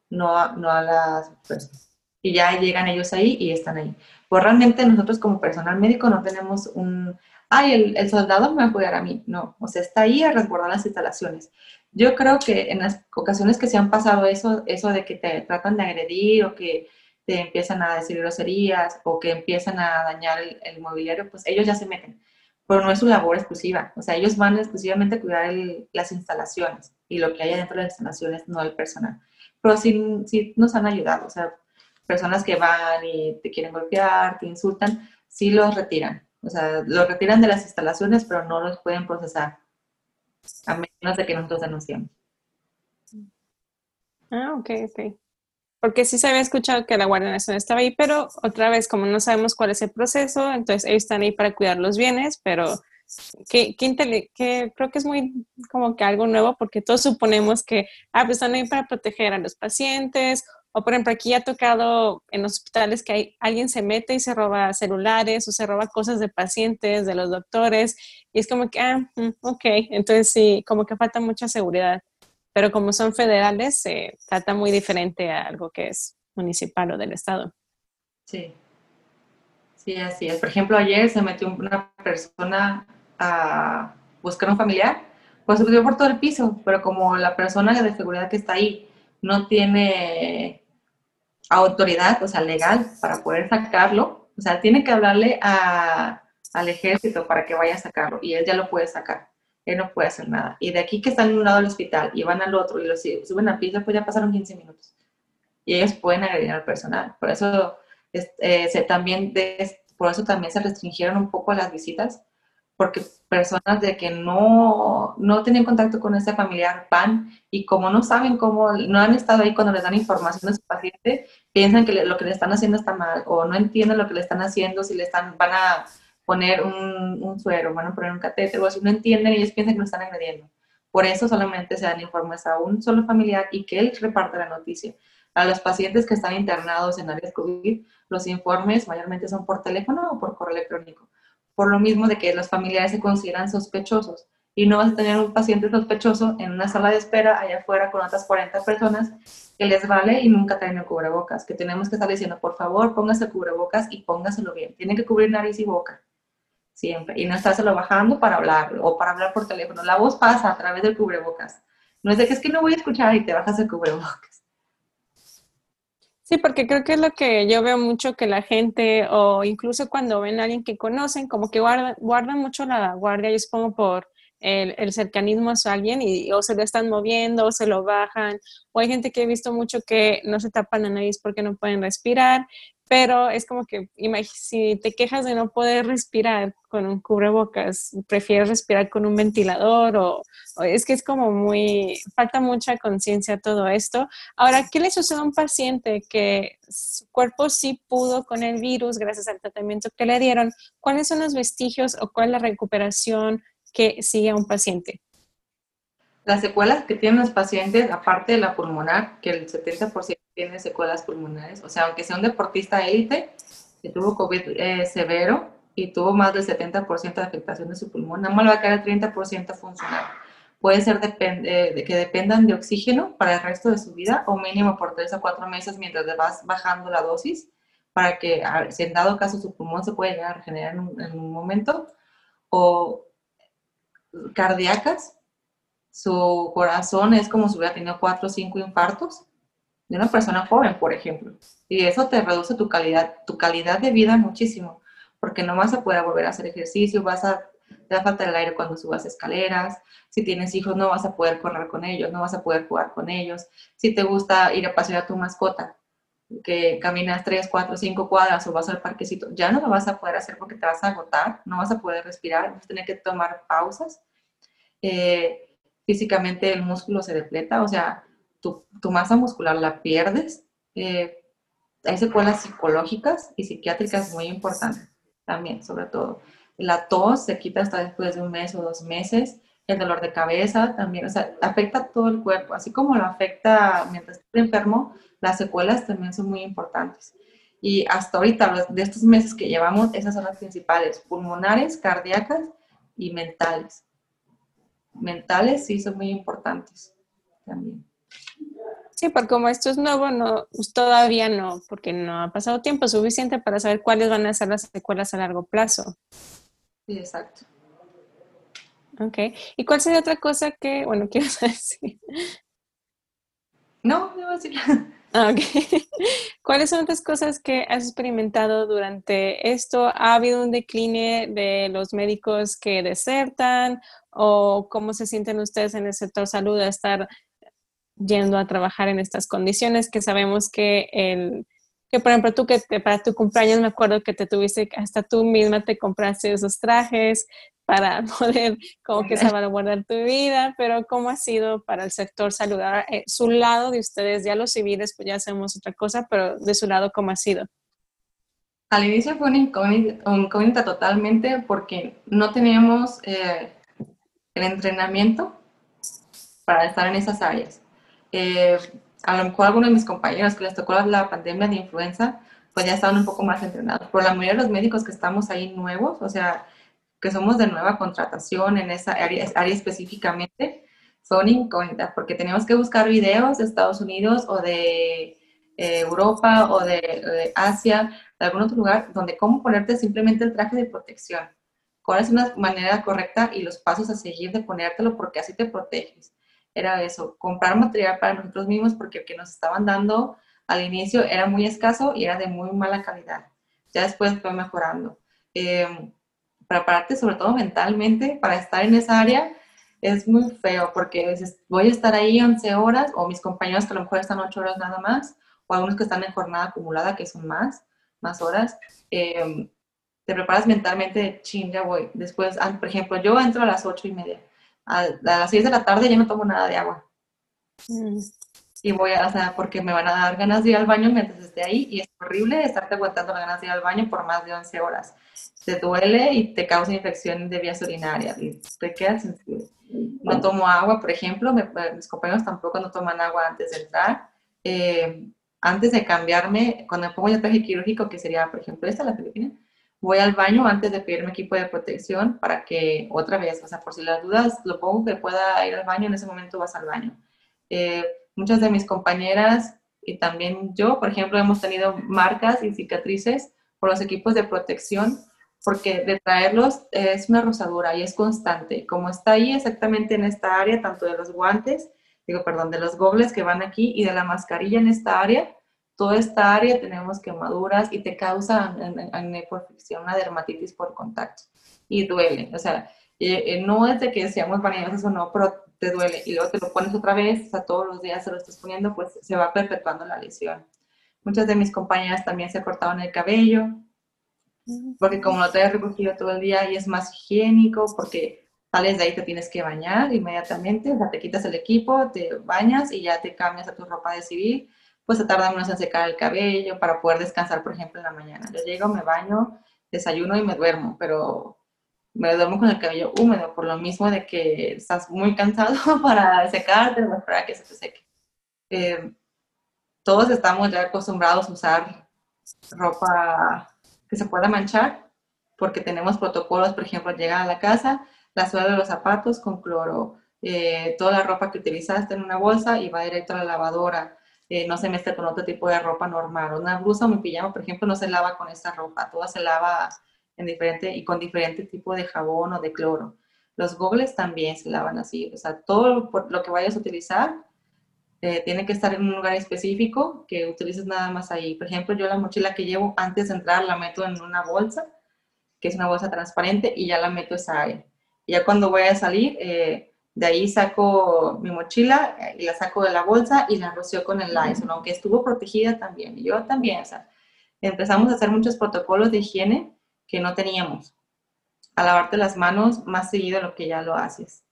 no, no a las personas. Y ya llegan ellos ahí y están ahí. Pues realmente nosotros como personal médico no tenemos un, ay, el, el soldado me va a cuidar a mí. No, o sea, está ahí a resguardar las instalaciones. Yo creo que en las ocasiones que se han pasado eso, eso de que te tratan de agredir o que te empiezan a decir groserías o que empiezan a dañar el, mobiliario, pues ellos ya se meten. Pero no es su labor exclusiva. O sea, ellos van exclusivamente a cuidar las instalaciones y lo que hay dentro de las instalaciones, no el personal. Pero sí, sí nos han ayudado. O sea, personas que van y te quieren golpear, te insultan, sí los retiran. O sea, los retiran de las instalaciones, pero no los pueden procesar. A menos de que nosotros denunciemos. Ah, ok, ok porque sí se había escuchado que la Guardia Nacional estaba ahí, pero otra vez, como no sabemos cuál es el proceso, entonces ellos están ahí para cuidar los bienes, pero que, que, creo que es muy como que algo nuevo, porque todos suponemos que ah, pues están ahí para proteger a los pacientes, o por ejemplo, aquí ha tocado en los hospitales que hay, alguien se mete y se roba celulares o se roba cosas de pacientes, de los doctores, y es como que, ah, mm, ok, entonces sí, como que falta mucha seguridad pero como son federales, se trata muy diferente a algo que es municipal o del estado. Sí, sí, así es. Por ejemplo, ayer se metió una persona a buscar un familiar, pues metió por todo el piso, pero como la persona de seguridad que está ahí no tiene autoridad, o sea, legal para poder sacarlo, o sea, tiene que hablarle al ejército para que vaya a sacarlo y él ya lo puede sacar él no puede hacer nada. Y de aquí que están en un lado del hospital y van al otro y lo suben a piso, pues ya pasaron 15 minutos. Y ellos pueden agredir al personal. Por eso, eh, se, también por eso también se restringieron un poco las visitas, porque personas de que no, no tienen contacto con ese familiar van y como no saben cómo, no han estado ahí cuando les dan información a su paciente, piensan que lo que le están haciendo está mal o no entienden lo que le están haciendo, si le están, van a poner un, un suero, van a poner un catéter o así, no entienden y ellos piensan que lo están agrediendo. Por eso solamente se dan informes a un solo familiar y que él reparte la noticia. A los pacientes que están internados en áreas COVID, los informes mayormente son por teléfono o por correo electrónico. Por lo mismo de que los familiares se consideran sospechosos y no vas a tener un paciente sospechoso en una sala de espera allá afuera con otras 40 personas que les vale y nunca traen el cubrebocas, que tenemos que estar diciendo, por favor, póngase el cubrebocas y póngaselo bien. Tiene que cubrir nariz y boca siempre, y no estárselo bajando para hablar o para hablar por teléfono. La voz pasa a través del cubrebocas. No es de que es que no voy a escuchar y te bajas el cubrebocas. Sí, porque creo que es lo que yo veo mucho que la gente, o incluso cuando ven a alguien que conocen, como que guardan, mucho la guardia, yo supongo por el, el, cercanismo a alguien y o se lo están moviendo o se lo bajan. O hay gente que he visto mucho que no se tapan la nariz porque no pueden respirar pero es como que si te quejas de no poder respirar con un cubrebocas, prefieres respirar con un ventilador o, es que es como muy, falta mucha conciencia todo esto. Ahora, ¿qué le sucede a un paciente que su cuerpo sí pudo con el virus gracias al tratamiento que le dieron? ¿Cuáles son los vestigios o cuál es la recuperación que sigue a un paciente? Las secuelas que tienen los pacientes, aparte de la pulmonar, que el 70% tiene secuelas pulmonares, o sea, aunque sea un deportista élite que tuvo COVID eh, severo y tuvo más del 70% de afectación de su pulmón, nada más le va a quedar el 30% funcional. Puede ser eh, que dependan de oxígeno para el resto de su vida o mínimo por 3 a 4 meses mientras le vas bajando la dosis para que, si en dado caso su pulmón se puede llegar a regenerar en un, en un momento, o cardíacas, su corazón es como si hubiera tenido 4 o 5 infartos de una persona joven, por ejemplo. Y eso te reduce tu calidad, tu calidad de vida muchísimo, porque no vas a poder volver a hacer ejercicio, vas a, te va a faltar el aire cuando subas escaleras, si tienes hijos no vas a poder correr con ellos, no vas a poder jugar con ellos, si te gusta ir a pasear a tu mascota, que caminas 3, 4, 5 cuadras o vas al parquecito, ya no lo vas a poder hacer porque te vas a agotar, no vas a poder respirar, vas a tener que tomar pausas. Eh, físicamente el músculo se depleta, o sea, tu, masa muscular la pierdes. Eh, hay secuelas psicológicas y psiquiátricas muy importantes también, sobre todo. La tos se quita hasta después de un mes o dos meses. El dolor de cabeza también, o sea, afecta todo el cuerpo. Así como lo afecta mientras estás enfermo, las secuelas también son muy importantes. Y hasta ahorita, de estos meses que llevamos, esas son las principales, pulmonares, cardíacas y mentales. Mentales sí son muy importantes también. Sí, porque como esto es nuevo, no, pues, todavía no, porque no ha pasado tiempo suficiente para saber cuáles van a ser las secuelas a largo plazo. Sí, exacto. Ok. ¿Y cuál sería otra cosa que, bueno, *laughs* quiero decir? No, no voy a decir. Ah, ok. *laughs* ¿Cuáles son otras cosas que has experimentado durante esto? ¿Ha habido un decline de los médicos que desertan? ¿O cómo se sienten ustedes en el sector salud a estar yendo a trabajar en estas condiciones que sabemos que el que por ejemplo tú que para tu cumpleaños me acuerdo que te tuviste hasta tú misma te compraste esos trajes para *laughs* poder como que salvaguardar tu vida, pero ¿cómo ha sido para el sector salud? Eh, su lado de ustedes, ya los civiles, pues ya hacemos otra cosa, pero de su lado, ¿cómo ha sido? Al inicio fue una incógnita, totalmente porque no teníamos eh, el entrenamiento para estar en esas áreas. Eh, a lo mejor algunos de mis compañeros que les tocó la pandemia de influenza, pues ya estaban un poco más entrenados. Por la mayoría de los médicos que estamos ahí nuevos, o sea, que somos de nueva contratación en esa área, área específicamente, son incógnitas, porque tenemos que buscar videos de Estados Unidos o de eh, Europa o de, Asia, de algún otro lugar, donde cómo ponerte simplemente el traje de protección, cuál es una manera correcta y los pasos a seguir de ponértelo, porque así te proteges. Era eso, comprar material para nosotros mismos, porque el que nos estaban dando al inicio era muy escaso y era de muy mala calidad. Ya después fue mejorando. Eh, prepararte sobre todo mentalmente para estar en esa área es muy feo porque voy a estar ahí 11 horas o mis compañeros que a lo mejor están 8 horas nada más o algunos que están en jornada acumulada que son más, más horas. Em, te preparas mentalmente, ching, ya voy. Después, ah, por ejemplo, yo entro a las 8 y media. A, las 6 de la tarde ya no tomo nada de agua. Mm. Y voy a, o sea, porque me van a dar ganas de ir al baño mientras esté ahí y es horrible estarte aguantando las ganas de ir al baño por más de 11 horas te duele y te causa infección de vías urinarias y te quedas No tomo agua, por ejemplo, mis compañeros tampoco no toman agua antes de entrar. Eh, antes de cambiarme, cuando me pongo el traje quirúrgico, que sería, por ejemplo, esta, la Filipina, voy al baño antes de pedirme equipo de protección para que otra vez, o sea, por si las dudas, lo pongo que pueda ir al baño, en ese momento vas al baño. Eh, muchas de mis compañeras y también yo, por ejemplo, hemos tenido marcas y cicatrices por los equipos de protección porque de traerlos es una rosadura y es constante. Como está ahí exactamente en esta área, tanto de los guantes, digo, perdón, de los gogles que van aquí y de la mascarilla en esta área, toda esta área tenemos quemaduras y te causa fricción, una dermatitis por contacto. Y duele, o sea, eh, no es de que seamos vanidosas o no, pero te duele y luego te lo pones otra vez, o sea, todos los días se lo estás poniendo, pues se va perpetuando la lesión. Muchas de mis compañeras también se cortaban el cabello, porque como lo traes recogido todo el día y es más higiénico, porque sales de ahí te tienes que bañar inmediatamente, o sea, te quitas el equipo, te bañas y ya te cambias a tu ropa de civil, pues se tarda menos en secar el cabello para poder descansar, por ejemplo, en la mañana. Yo llego, me baño, desayuno y me duermo, pero me duermo con el cabello húmedo, por lo mismo de que estás muy cansado *laughs* para secarte, para que se te seque. Eh, todos estamos ya acostumbrados a usar ropa que se pueda manchar, porque tenemos protocolos, por ejemplo, llegar a la casa, la suela de los zapatos con cloro, eh, toda la ropa que utilizaste en una bolsa y va directo a la lavadora, eh, no se mezcla con otro tipo de ropa normal. Una blusa o mi pijama, por ejemplo, no se lava con esta ropa, toda se lava en diferente y con diferente tipo de jabón o de cloro. Los gogles también se lavan así, o sea, todo lo que vayas a utilizar eh, tiene que estar en un lugar específico que utilices nada más ahí. Por ejemplo, yo la mochila que llevo antes de entrar la meto en una bolsa, que es una bolsa transparente, y ya la meto esa área. Ya cuando voy a salir, eh, de ahí saco mi mochila y la saco de la bolsa y la rocío con el Lysol, aunque estuvo protegida también. Y yo también, o sea, empezamos a hacer muchos protocolos de higiene que no teníamos. A lavarte las manos más seguido de lo que ya lo haces.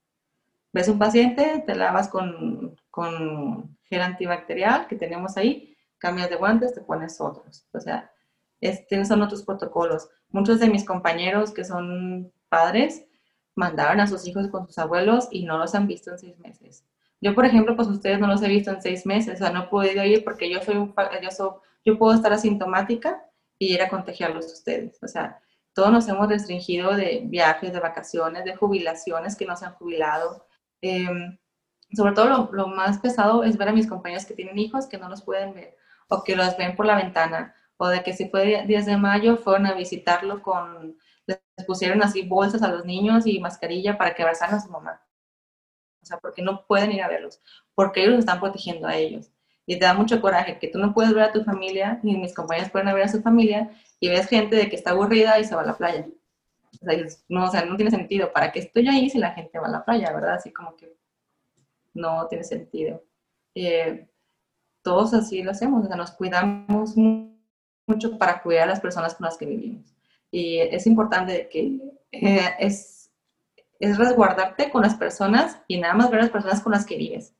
Ves un paciente, te lavas con con gel antibacterial que tenemos ahí, cambias de guantes, te pones otros. O sea, este, son otros protocolos. Muchos de mis compañeros que son padres mandaron a sus hijos con sus abuelos y no los han visto en seis meses. Yo, por ejemplo, pues ustedes no los he visto en seis meses, o sea, no he podido ir porque yo soy un, yo, soy, yo puedo estar asintomática y ir a contagiarlos a ustedes. O sea, todos nos hemos restringido de viajes, de vacaciones, de jubilaciones que no se han jubilado. Eh, sobre todo lo, más pesado es ver a mis compañeros que tienen hijos que no los pueden ver o que los ven por la ventana o de que si fue 10 de mayo fueron a visitarlo con, les pusieron así bolsas a los niños y mascarilla para que abrazaran a su mamá. O sea, porque no pueden ir a verlos, porque ellos están protegiendo a ellos. Y te da mucho coraje que tú no puedes ver a tu familia, ni mis compañeros pueden ver a su familia, y ves gente de que está aburrida y se va a la playa. O sea, no, o sea, no tiene sentido. ¿Para qué estoy ahí si la gente va a la playa, verdad? Así como que no tiene sentido. Eh, todos así lo hacemos, o sea, nos cuidamos mucho para cuidar a las personas con las que vivimos. Y es importante que eh, es, es resguardarte con las personas y nada más ver a las personas con las que vives,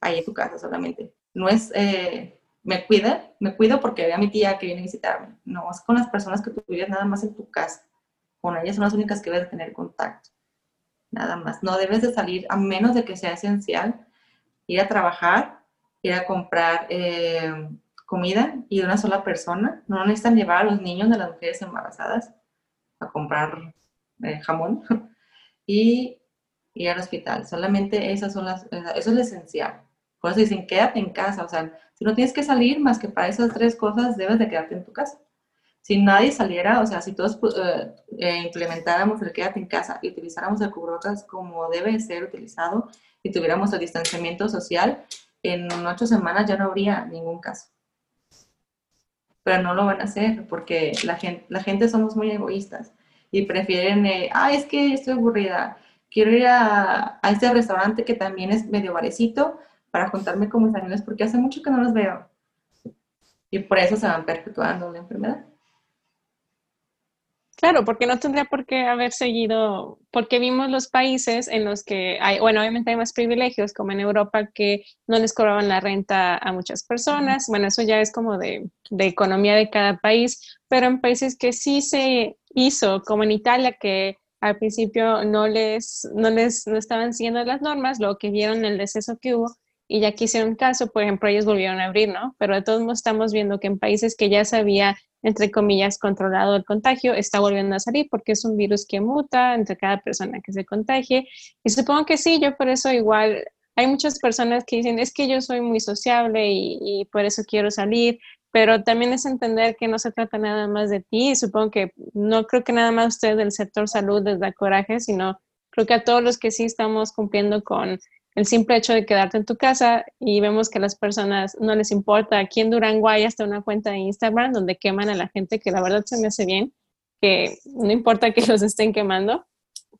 ahí en tu casa solamente. No es, eh, me cuida, me cuido porque veo a mi tía que viene a visitarme. No, es con las personas que tú vives nada más en tu casa. Con ellas son las únicas que debes tener contacto. Nada más. No debes de salir a menos de que sea esencial. Ir a trabajar, ir a comprar eh, comida y de una sola persona. No necesitan llevar a los niños de las mujeres embarazadas a comprar eh, jamón *laughs* y ir al hospital. Solamente esas son las, eso es lo esencial. Por eso dicen, quédate en casa. O sea, si no tienes que salir más que para esas tres cosas, debes de quedarte en tu casa. Si nadie saliera, o sea, si todos eh, eh, implementáramos el quédate en casa y utilizáramos el cubrebocas como debe ser utilizado y tuviéramos el distanciamiento social, en ocho semanas ya no habría ningún caso. Pero no lo van a hacer porque la gente, la gente somos muy egoístas y prefieren, ah, es que estoy aburrida, quiero ir a, a este restaurante que también es medio barecito para juntarme con mis amigos porque hace mucho que no los veo. Y por eso se van perpetuando la enfermedad. Claro, porque no tendría por qué haber seguido, porque vimos los países en los que hay, bueno, obviamente hay más privilegios, como en Europa, que no les cobraban la renta a muchas personas. Bueno, eso ya es como de, de economía de cada país, pero en países que sí se hizo, como en Italia, que al principio no les, no les, no estaban siguiendo las normas, luego que vieron el deceso que hubo, y ya quisieron caso, por ejemplo, ellos volvieron a abrir, ¿no? Pero de todos modos estamos viendo que en países que ya se había, entre comillas, controlado el contagio, está volviendo a salir porque es un virus que muta entre cada persona que se contagie. Y supongo que sí, yo por eso igual, hay muchas personas que dicen, es que yo soy muy sociable y, por eso quiero salir, pero también es entender que no se trata nada más de ti. Supongo que no creo que nada más usted del sector salud les da coraje, sino creo que a todos los que sí estamos cumpliendo con el simple hecho de quedarte en tu casa y vemos que a las personas no les importa. Aquí en Durango hasta una cuenta de Instagram donde queman a la gente, que la verdad se me hace bien, que no importa que los estén quemando,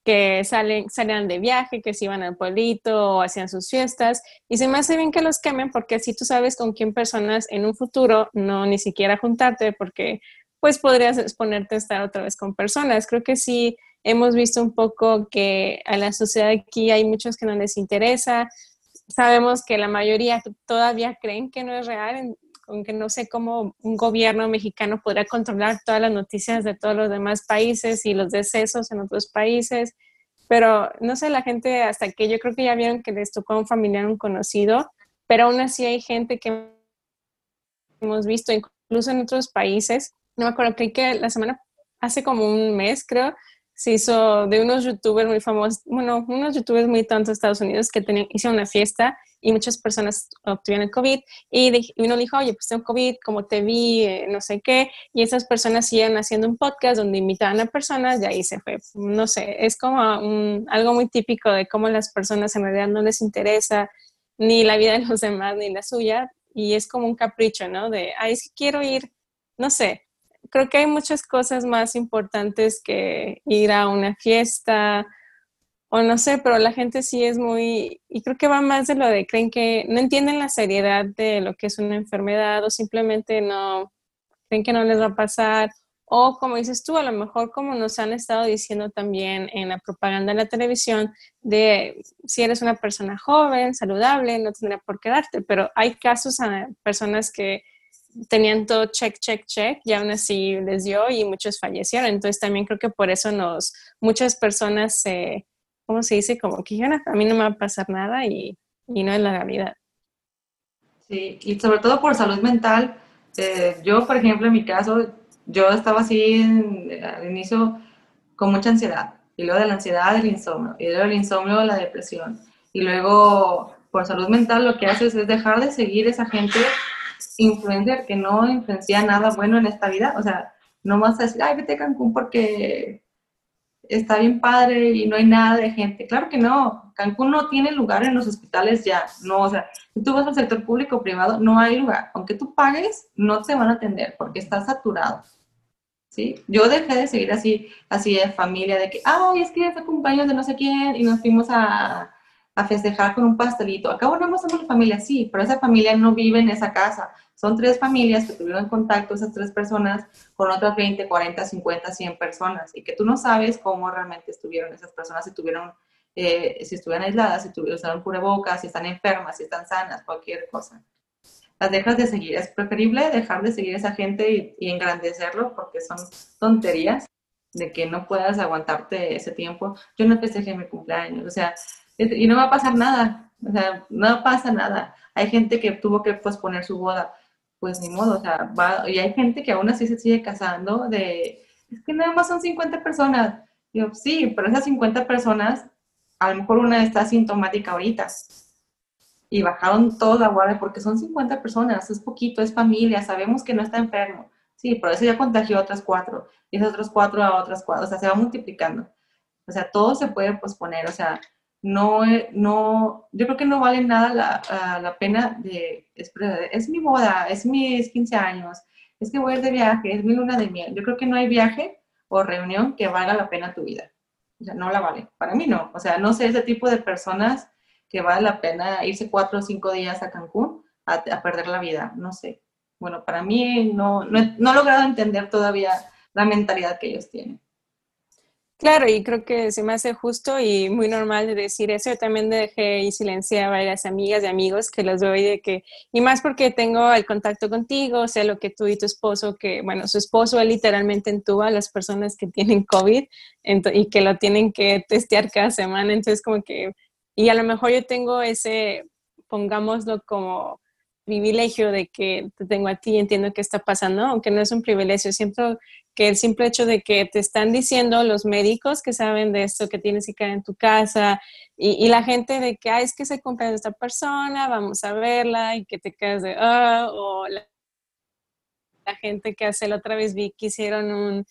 que salen, salían de viaje, que se iban al pueblito o hacían sus fiestas. Y se me hace bien que los quemen porque así tú sabes con quién personas en un futuro no ni siquiera juntarte porque pues podrías exponerte a estar otra vez con personas. Creo que sí hemos visto un poco que a la sociedad aquí hay muchos que no les interesa. Sabemos que la mayoría todavía creen que no es real, aunque no sé cómo un gobierno mexicano podrá controlar todas las noticias de todos los demás países y los decesos en otros países. Pero no sé, la gente hasta que yo creo que ya vieron que les tocó a un familiar, un conocido, pero aún así hay gente que hemos visto incluso en otros países. No me acuerdo, creo que la semana, hace como un mes creo, se hizo de unos youtubers muy famosos, bueno, unos youtubers muy tontos de Estados Unidos que tenían, hicieron una fiesta y muchas personas obtuvieron el COVID y, uno dijo, oye, pues tengo COVID, como te vi, eh, no sé qué, y esas personas siguen haciendo un podcast donde invitaban a personas y ahí se fue. No sé, es como algo muy típico de cómo las personas en realidad no les interesa ni la vida de los demás ni la suya y es como un capricho, ¿no? De, ay, es que quiero ir, no sé, creo que hay muchas cosas más importantes que ir a una fiesta o no sé, pero la gente sí es muy, y creo que va más de lo de creen que no entienden la seriedad de lo que es una enfermedad o simplemente no creen que no les va a pasar. O como dices tú, a lo mejor como nos han estado diciendo también en la propaganda en la televisión, de si eres una persona joven, saludable, no tendría por qué darte, pero hay casos a personas que tenían todo check, check, check, y aún así les dio y muchos fallecieron. Entonces también creo que por eso nos, muchas personas se, ¿cómo se dice? Como que a mí no me va a pasar nada y, y no es la realidad. Sí, y sobre todo por salud mental. Eh, yo, por ejemplo, en mi caso, yo estaba así al inicio con mucha ansiedad, y luego de la ansiedad el insomnio, y luego el insomnio la depresión, y luego por salud mental lo que haces es dejar de seguir esa gente influencer que no influencia nada bueno en esta vida. O sea, no vas a decir, ay, vete a Cancún porque está bien padre y no hay nada de gente. Claro que no. Cancún no tiene lugar en los hospitales ya. No, o sea, si tú vas al sector público o privado, no hay lugar. Aunque tú pagues, no te van a atender porque está saturado. ¿Sí? Yo dejé de seguir así, así de familia, de que, ay, es que es cumpleaños de no sé quién y nos fuimos a, a festejar con un pastelito. Acabo no somos una familia, sí, pero esa familia no vive en esa casa. Son tres familias que tuvieron contacto, esas tres personas, con otras 20, 40, 50, 100 personas, y que tú no sabes cómo realmente estuvieron esas personas, si tuvieron, eh, si estuvieron aisladas, si tuvieron, usaron cubrebocas, si están enfermas, si están sanas, cualquier cosa. Las dejas de seguir. Es preferible dejar de seguir a esa gente y, y engrandecerlo porque son tonterías de que no puedas aguantarte ese tiempo. Yo no festejé mi cumpleaños, o sea, y no va a pasar nada, o sea, no pasa nada. Hay gente que tuvo que posponer su boda, pues ni modo, o sea, va, y hay gente que aún así se sigue casando de, es que nada más son 50 personas. Digo, sí, pero esas 50 personas, a lo mejor una está sintomática ahorita. Y bajaron toda la guardia porque son 50 personas, es poquito, es familia, sabemos que no está enfermo. Sí, por eso ya contagió a otras cuatro, y esos otros cuatro a otras cuatro, o sea, se va multiplicando. O sea, todo se puede posponer, o sea, no, no, yo creo que no vale nada la, la pena de, es, es, mi boda, es mis 15 años, es que voy a ir de viaje, es mi luna de miel. Yo creo que no hay viaje o reunión que valga la pena tu vida. O sea, no la vale. Para mí no. O sea, no sé ese tipo de personas que vale la pena irse cuatro o cinco días a Cancún a, a perder la vida. No sé. Bueno, para mí no, no, no he logrado entender todavía la mentalidad que ellos tienen. Claro, y creo que se me hace justo y muy normal de decir eso. Yo también dejé y silencié a varias amigas y amigos que los veo y de que, y más porque tengo el contacto contigo, o sea, lo que tú y tu esposo, que, bueno, su esposo literalmente entuba a las personas que tienen COVID y que lo tienen que testear cada semana. Entonces, como que, y a lo mejor yo tengo ese, pongámoslo como privilegio de que te tengo a ti y entiendo qué está pasando, aunque no es un privilegio, siempre que el simple hecho de que te están diciendo los médicos que saben de esto, que tienes que quedar en tu casa, y, la gente de que, es que se cumple de esta persona, vamos a verla, y que te quedas de, ah, o la, gente que hace la otra vez vi que hicieron un,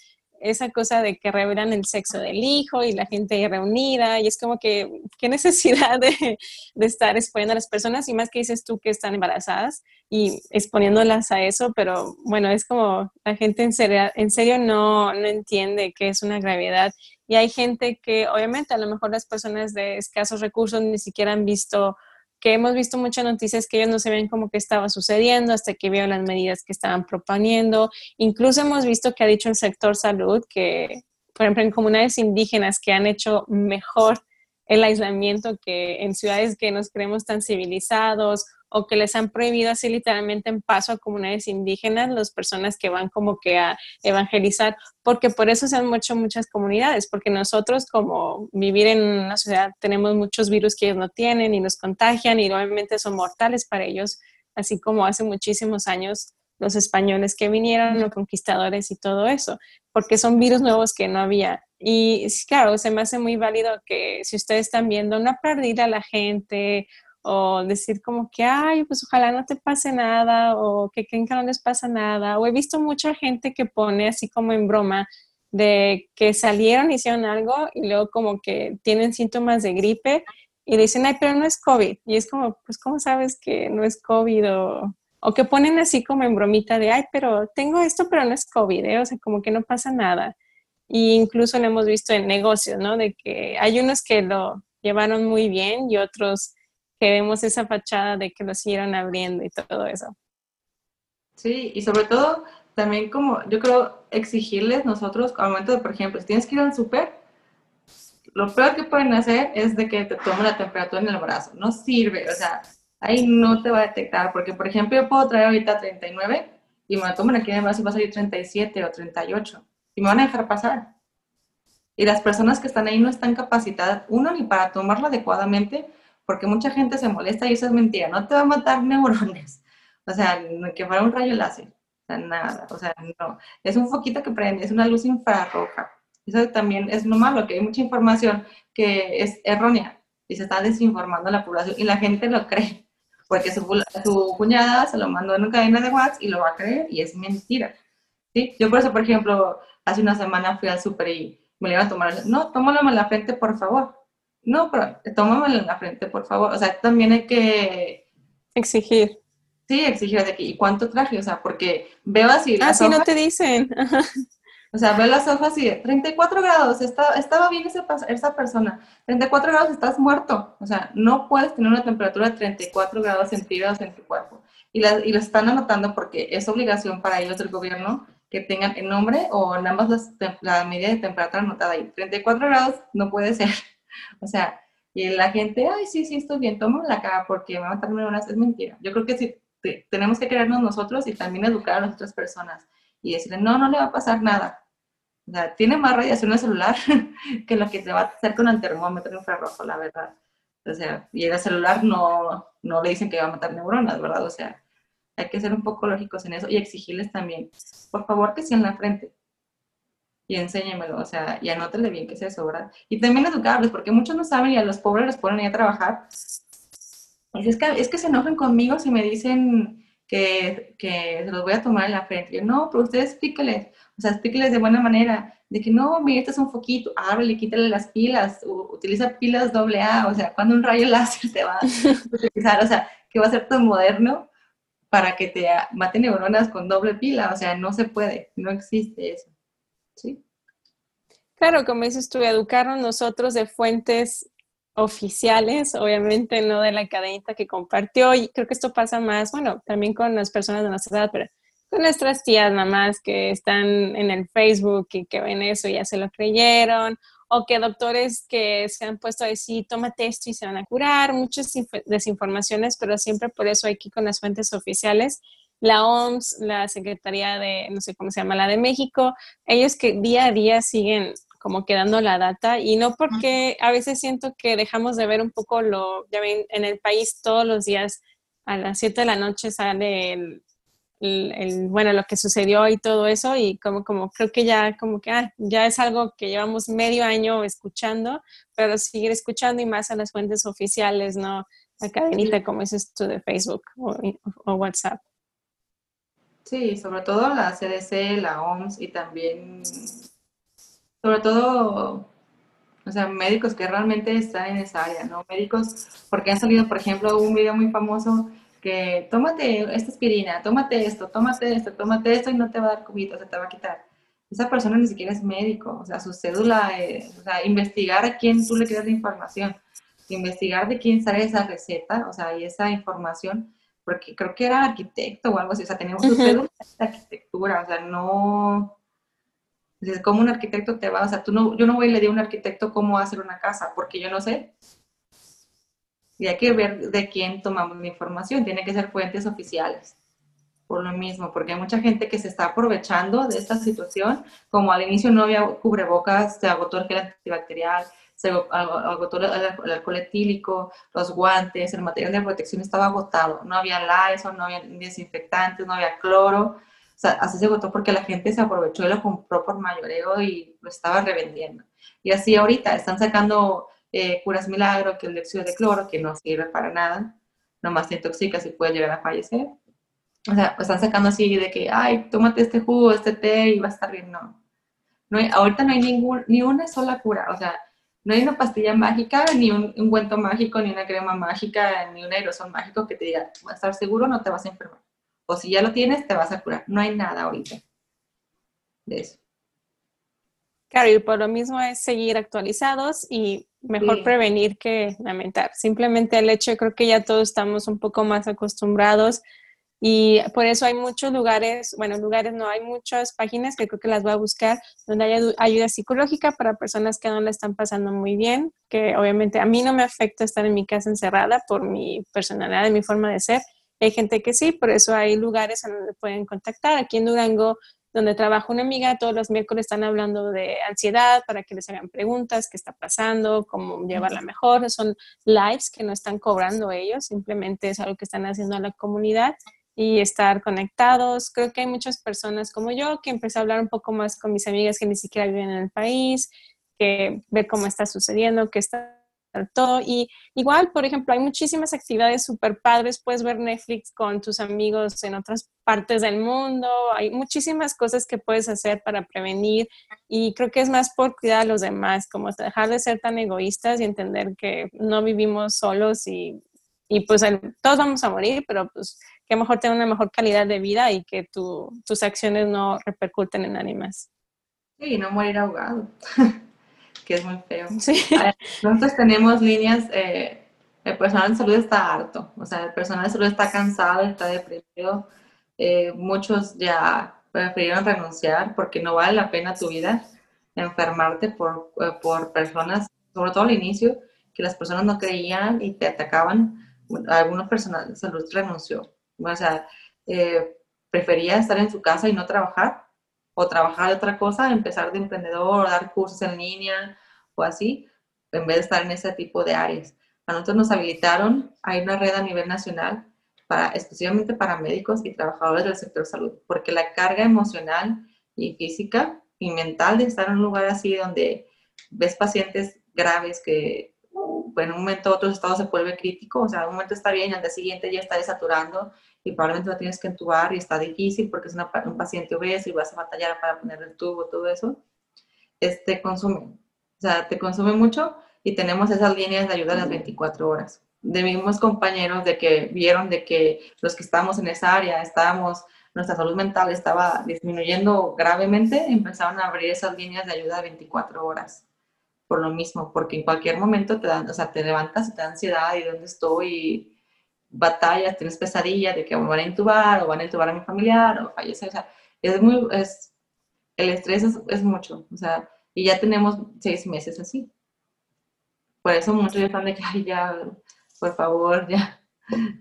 esa cosa de que revelan el sexo del hijo y la gente reunida, y es como que, qué necesidad de, estar exponiendo a las personas, y más que dices tú que están embarazadas y exponiéndolas a eso, pero bueno, es como la gente en serio, en serio no, no entiende que es una gravedad, y hay gente que obviamente a lo mejor las personas de escasos recursos ni siquiera han visto que hemos visto muchas noticias que ellos no sabían cómo que estaba sucediendo hasta que vieron las medidas que estaban proponiendo. Incluso hemos visto que ha dicho el sector salud que, por ejemplo, en comunidades indígenas que han hecho mejor el aislamiento que en ciudades que nos creemos tan civilizados o que les han prohibido así literalmente en paso a comunidades indígenas, las personas que van como que a evangelizar, porque por eso se han muerto muchas comunidades, porque nosotros como vivir en una sociedad tenemos muchos virus que ellos no tienen y nos contagian y obviamente son mortales para ellos, así como hace muchísimos años los españoles que vinieron, los conquistadores y todo eso, porque son virus nuevos que no había. Y claro, se me hace muy válido que si ustedes están viendo una pérdida a la gente o decir como que, ay, pues ojalá no te pase nada, o que creen que no les pasa nada, o he visto mucha gente que pone así como en broma de que salieron, hicieron algo y luego como que tienen síntomas de gripe y dicen, ay, pero no es COVID. Y es como, pues, ¿cómo sabes que no es COVID? O, o que ponen así como en bromita de, ay, pero tengo esto, pero no es COVID, ¿eh? o sea, como que no pasa nada. Y incluso lo hemos visto en negocios, ¿no? De que hay unos que lo llevaron muy bien y otros que vemos esa fachada de que lo siguieron abriendo y todo eso. Sí, y sobre todo también como yo creo exigirles nosotros al momento de, por ejemplo, si tienes que ir al súper, lo peor que pueden hacer es de que te tomen la temperatura en el brazo. No sirve, o sea, ahí no te va a detectar, porque por ejemplo yo puedo traer ahorita 39 y me la toman aquí en el brazo y va a salir 37 o 38 y me van a dejar pasar. Y las personas que están ahí no están capacitadas, uno, ni para tomarlo adecuadamente, porque mucha gente se molesta y eso es mentira, no te va a matar neurones, o sea, que fuera un rayo láser, o sea, nada, o sea, no, es un foquito que prende, es una luz infrarroja, eso también es lo malo, que hay mucha información que es errónea, y se está desinformando la población y la gente lo cree, porque su, cuñada se lo mandó en una cadena de WhatsApp y lo va a creer y es mentira. ¿sí? Yo por eso, por ejemplo, hace una semana fui al súper y me le iba a tomar, no, tómalo en la frente, por favor. No, pero tómamelo en la frente, por favor. O sea, también hay que... Exigir. Sí, exigir de aquí. ¿Y cuánto traje? O sea, porque veo así... Ah, sí, no te dicen. O sea, veo las hojas y 34 grados, estaba bien esa, esa persona. 34 grados, estás muerto. O sea, no puedes tener una temperatura de 34 grados centígrados en tu cuerpo. Y, la, y lo están anotando porque es obligación para ellos del gobierno que tengan el nombre o en ambas las, la medida de temperatura anotada ahí. 34 grados no puede ser. *laughs* O sea, y la gente, ay, sí, sí, estoy bien, tomo la cara porque va a matar neuronas. Es mentira. Yo creo que sí, tenemos que creernos nosotros y también educar a las otras personas y decirle, no, no le va a pasar nada. O sea, tiene más radiación el celular *laughs* que lo que te va a hacer con el termómetro infrarrojo, la verdad. O sea, y el celular no, no le dicen que va a matar neuronas, ¿verdad? O sea, hay que ser un poco lógicos en eso y exigirles también, por favor, que sea en la frente y enséñemelo, o sea, y anótele bien que es eso, ¿verdad? Y también educarles, porque muchos no saben y a los pobres les ponen a trabajar. es que, es que se enojan conmigo si me dicen que, que se los voy a tomar en la frente. yo, no, pero ustedes explíqueles, o sea, explíqueles de buena manera, de que no, mire, este es un foquito, ábrele, quítale las pilas, utiliza pilas doble A, o sea, cuando un rayo láser te va a utilizar, o sea, que va a ser tan moderno para que te mate neuronas con doble pila, o sea, no se puede, no existe eso. ¿Sí? Claro, como dices tú, educarnos nosotros de fuentes oficiales, obviamente no de la cadenita que compartió, y creo que esto pasa más, bueno, también con las personas de nuestra edad, pero con nuestras tías, mamás que están en el Facebook y que ven eso y ya se lo creyeron, o que doctores que se han puesto a decir, tómate esto y se van a curar, muchas desinformaciones, pero siempre por eso hay que con las fuentes oficiales la OMS, la Secretaría de, no sé cómo se llama, la de México, ellos que día a día siguen como quedando la data y no porque a veces siento que dejamos de ver un poco lo, ya ven, en el país todos los días a las 7 de la noche sale el, el, bueno, lo que sucedió y todo eso y como, como creo que ya como que ah, ya es algo que llevamos medio año escuchando, pero seguir escuchando y más a las fuentes oficiales, ¿no? La cadenita como es esto de Facebook o WhatsApp. Sí, sobre todo la CDC, la OMS y también, sobre todo, o sea, médicos que realmente están en esa área, ¿no? Médicos, porque han salido, por ejemplo, un video muy famoso que tómate esta aspirina, tómate esto, tómate esto, tómate esto y no te va a dar cubito, se te va a quitar. Esa persona ni siquiera es médico, o sea, su cédula, es, o sea, investigar a quién tú le quieres la información, investigar de quién sale esa receta, o sea, y esa información porque creo que era arquitecto o algo así, o sea, teníamos uh de arquitectura, o sea, no, es como un arquitecto te va, o sea, tú no, yo no voy y le digo a un arquitecto cómo hacer una casa, porque yo no sé. Y hay que ver de quién tomamos la información, tiene que ser fuentes oficiales. Por lo mismo, porque hay mucha gente que se está aprovechando de esta situación, como al inicio no había cubrebocas, se agotó el gel antibacterial, se agotó el, alcohol etílico, los guantes, el material de protección estaba agotado. No había Lysol, no había desinfectantes, no había cloro. O sea, así se agotó porque la gente se aprovechó y lo compró por mayoreo y lo estaba revendiendo. Y así ahorita están sacando eh, curas milagro, que el dióxido de cloro, que no sirve para nada, nomás te intoxicas y puedes llegar a fallecer. O sea, están sacando así de que, ay, tómate este jugo, este té y va a estar bien. No. no ahorita no hay ningún, ni una sola cura. O sea, no hay una pastilla mágica, ni un ungüento mágico, ni una crema mágica, ni un aerosol mágico que te diga, vas a estar seguro, no te vas a enfermar. O si ya lo tienes, te vas a curar. No hay nada ahorita de eso. Claro, y por lo mismo es seguir actualizados y mejor prevenir que lamentar. Simplemente el hecho, creo que ya todos estamos un poco más acostumbrados y por eso hay muchos lugares, bueno, lugares no, hay muchas páginas que creo que las voy a buscar donde hay ayuda psicológica para personas que no la están pasando muy bien, que obviamente a mí no me afecta estar en mi casa encerrada por mi personalidad y mi forma de ser. Hay gente que sí, por eso hay lugares en donde pueden contactar. Aquí en Durango, donde trabaja una amiga, todos los miércoles están hablando de ansiedad para que les hagan preguntas, qué está pasando, cómo llevarla mejor. Son lives que no están cobrando ellos, simplemente es algo que están haciendo a la comunidad y estar conectados. Creo que hay muchas personas como yo que empecé a hablar un poco más con mis amigas que ni siquiera viven en el país, que ver cómo está sucediendo, qué está todo. Y igual, por ejemplo, hay muchísimas actividades súper padres. Puedes ver Netflix con tus amigos en otras partes del mundo. Hay muchísimas cosas que puedes hacer para prevenir. Y creo que es más por cuidar a los demás, como dejar de ser tan egoístas y entender que no vivimos solos y, y pues todos vamos a morir, pero pues que mejor tener una mejor calidad de vida y que tu, tus acciones no repercuten en nadie más. Sí, no morir ahogado. *laughs* que es muy feo. Nosotros tenemos líneas, eh, el personal de salud está harto, o sea, el personal de salud está cansado, está deprimido, eh, muchos ya prefirieron renunciar porque no vale la pena tu vida enfermarte por, eh, por personas, sobre todo al inicio, que las personas no creían y te atacaban. Algunos personal de salud renunció. O sea, prefería estar en su casa y no trabajar o trabajar de otra cosa, empezar de emprendedor, dar cursos en línea o así, en vez de estar en ese tipo de áreas. A nosotros nos habilitaron, hay una red a nivel nacional para, exclusivamente para médicos y trabajadores del sector salud, porque la carga emocional y física y mental de estar en un lugar así donde ves pacientes graves que en un momento otro estado se vuelve crítico, o sea, en un momento está bien y al día siguiente ya está desaturando y probablemente lo tienes que entubar y está difícil porque es un paciente obeso y vas a batallar para poner el tubo, todo eso, este, consume. O sea, te consume mucho y tenemos esas líneas de ayuda a las 24 horas. De mismos compañeros de que vieron de que los que estábamos en esa área, estábamos, nuestra salud mental estaba disminuyendo gravemente, empezaron a abrir esas líneas de ayuda de 24 horas. Por lo mismo, porque en cualquier momento te dan, o sea, te levantas y te da ansiedad y dónde estoy batallas, tienes pesadillas de que me van a intubar o van a intubar a mi familiar o fallecer. O sea, es muy, es, el estrés es, mucho. O sea, y ya tenemos seis meses así. Por eso muchos ya están de que, ay, ya, por favor, ya,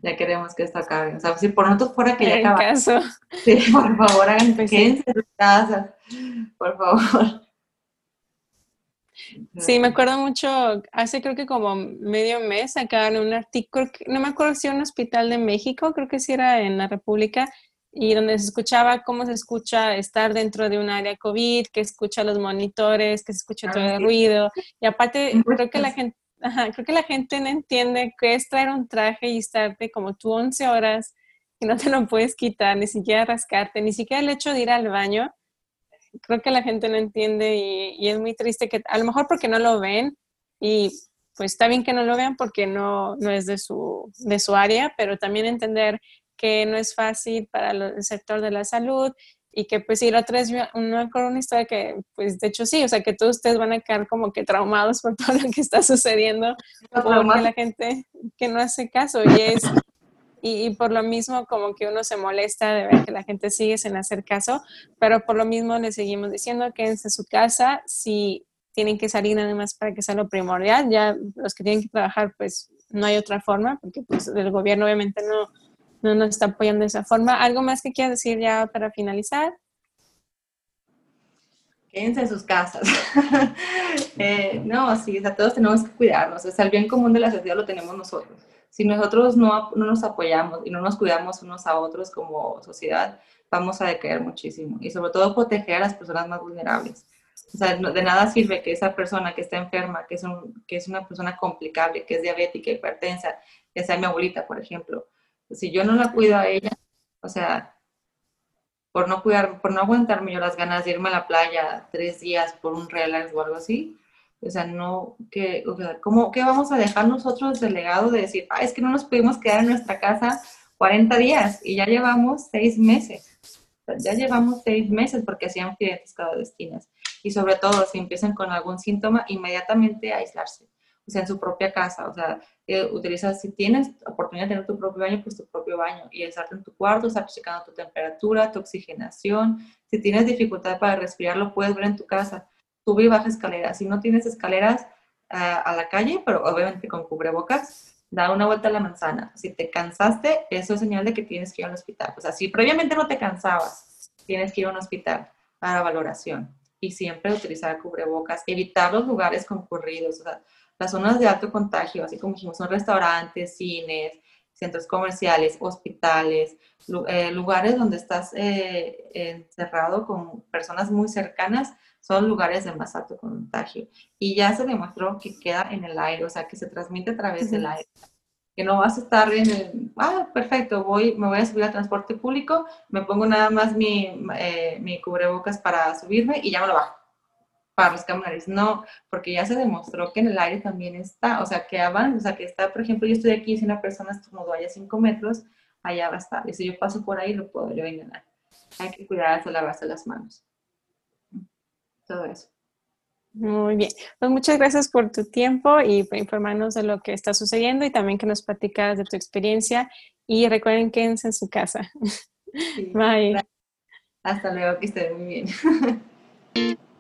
ya queremos que esto acabe. O sea, si por nosotros fuera que ya acabara. Sí, por favor, hagan, pues quédense en sus casas, por favor. Sí, me acuerdo mucho, hace creo que como medio mes sacaron un artículo, no me acuerdo si era un hospital de México, creo que sí era en la República, y donde se escuchaba cómo se escucha estar dentro de un área COVID, que escucha los monitores, que se escucha todo el ruido, y aparte creo que la gente, creo que la gente no entiende qué es traer un traje y estarte como tú 11 horas y no te lo puedes quitar, ni siquiera rascarte, ni siquiera el hecho de ir al baño creo que la gente no entiende y, es muy triste que a lo mejor porque no lo ven y pues está bien que no lo vean porque no, no es de su, de su área, pero también entender que no es fácil para el sector de la salud y que pues si la otra vez no acuerdo una historia que pues de hecho sí, o sea que todos ustedes van a quedar como que traumados por todo lo que está sucediendo porque la gente que no hace caso y es y, por lo mismo como que uno se molesta de ver que la gente sigue sin hacer caso, pero por lo mismo le seguimos diciendo que en su casa, si tienen que salir nada más para que sea lo primordial, ya los que tienen que trabajar pues no hay otra forma, porque pues el gobierno obviamente no, no nos está apoyando de esa forma. ¿Algo más que quieras decir ya para finalizar? Quédense en sus casas. *laughs* Eh, no, sí, o sea, todos tenemos que cuidarnos. O sea, el bien común de la sociedad lo tenemos nosotros si nosotros no, no, nos apoyamos y no nos cuidamos unos a otros como sociedad, vamos a decaer muchísimo. Y sobre todo proteger a las personas más vulnerables. O sea, de nada sirve que esa persona que está enferma, que es, un, que es una persona complicable, que es diabética, hipertensa, que sea mi abuelita, por ejemplo. Si yo no la cuido a ella, o sea, por no cuidar, por no aguantarme yo las ganas de irme a la playa tres días por un relax o algo así, o sea, no, que, o sea, ¿cómo, ¿qué vamos a dejar nosotros del legado de decir, ah, es que no nos pudimos quedar en nuestra casa 40 días y ya llevamos seis meses? ya llevamos seis meses porque hacían fiestas clandestinas. Y sobre todo, si empiezan con algún síntoma, inmediatamente aislarse. O sea, en su propia casa. O sea, eh, utiliza, si tienes oportunidad de tener tu propio baño, pues tu propio baño. Y estarte en tu cuarto, estar checando tu temperatura, tu oxigenación. Si tienes dificultad para respirar, lo puedes ver en tu casa sube y baja escaleras. Si no tienes escaleras a la calle, pero obviamente con cubrebocas, da una vuelta a la manzana. Si te cansaste, eso es señal de que tienes que ir al hospital. O sea, si previamente no te cansabas, tienes que ir a un hospital para valoración. Y siempre utilizar cubrebocas, evitar los lugares concurridos, o sea, las zonas de alto contagio, así como dijimos, son restaurantes, cines, centros comerciales, hospitales, eh, lugares donde estás eh, encerrado con personas muy cercanas, son lugares de más alto contagio. Y ya se demostró que queda en el aire, o sea, que se transmite a través del aire. Que no vas a estar en el, ah, perfecto, voy, me voy a subir al transporte público, me pongo nada más mi, eh, mi cubrebocas para subirme y ya me lo bajo para los cámaras. No, porque ya se demostró que en el aire también está, o sea, que avanza, o sea, que está, por ejemplo, yo estoy aquí, si una persona estornudó allá 5 metros, allá va a estar. Y si yo paso por ahí, lo puedo yo inhalar. Hay que cuidar de lavarse las manos todo eso. Muy bien. Pues muchas gracias por tu tiempo y por informarnos de lo que está sucediendo y también que nos platicas de tu experiencia. Y recuerden, quédense en su casa. *laughs* Bye. Hasta luego, que estén muy bien. *laughs*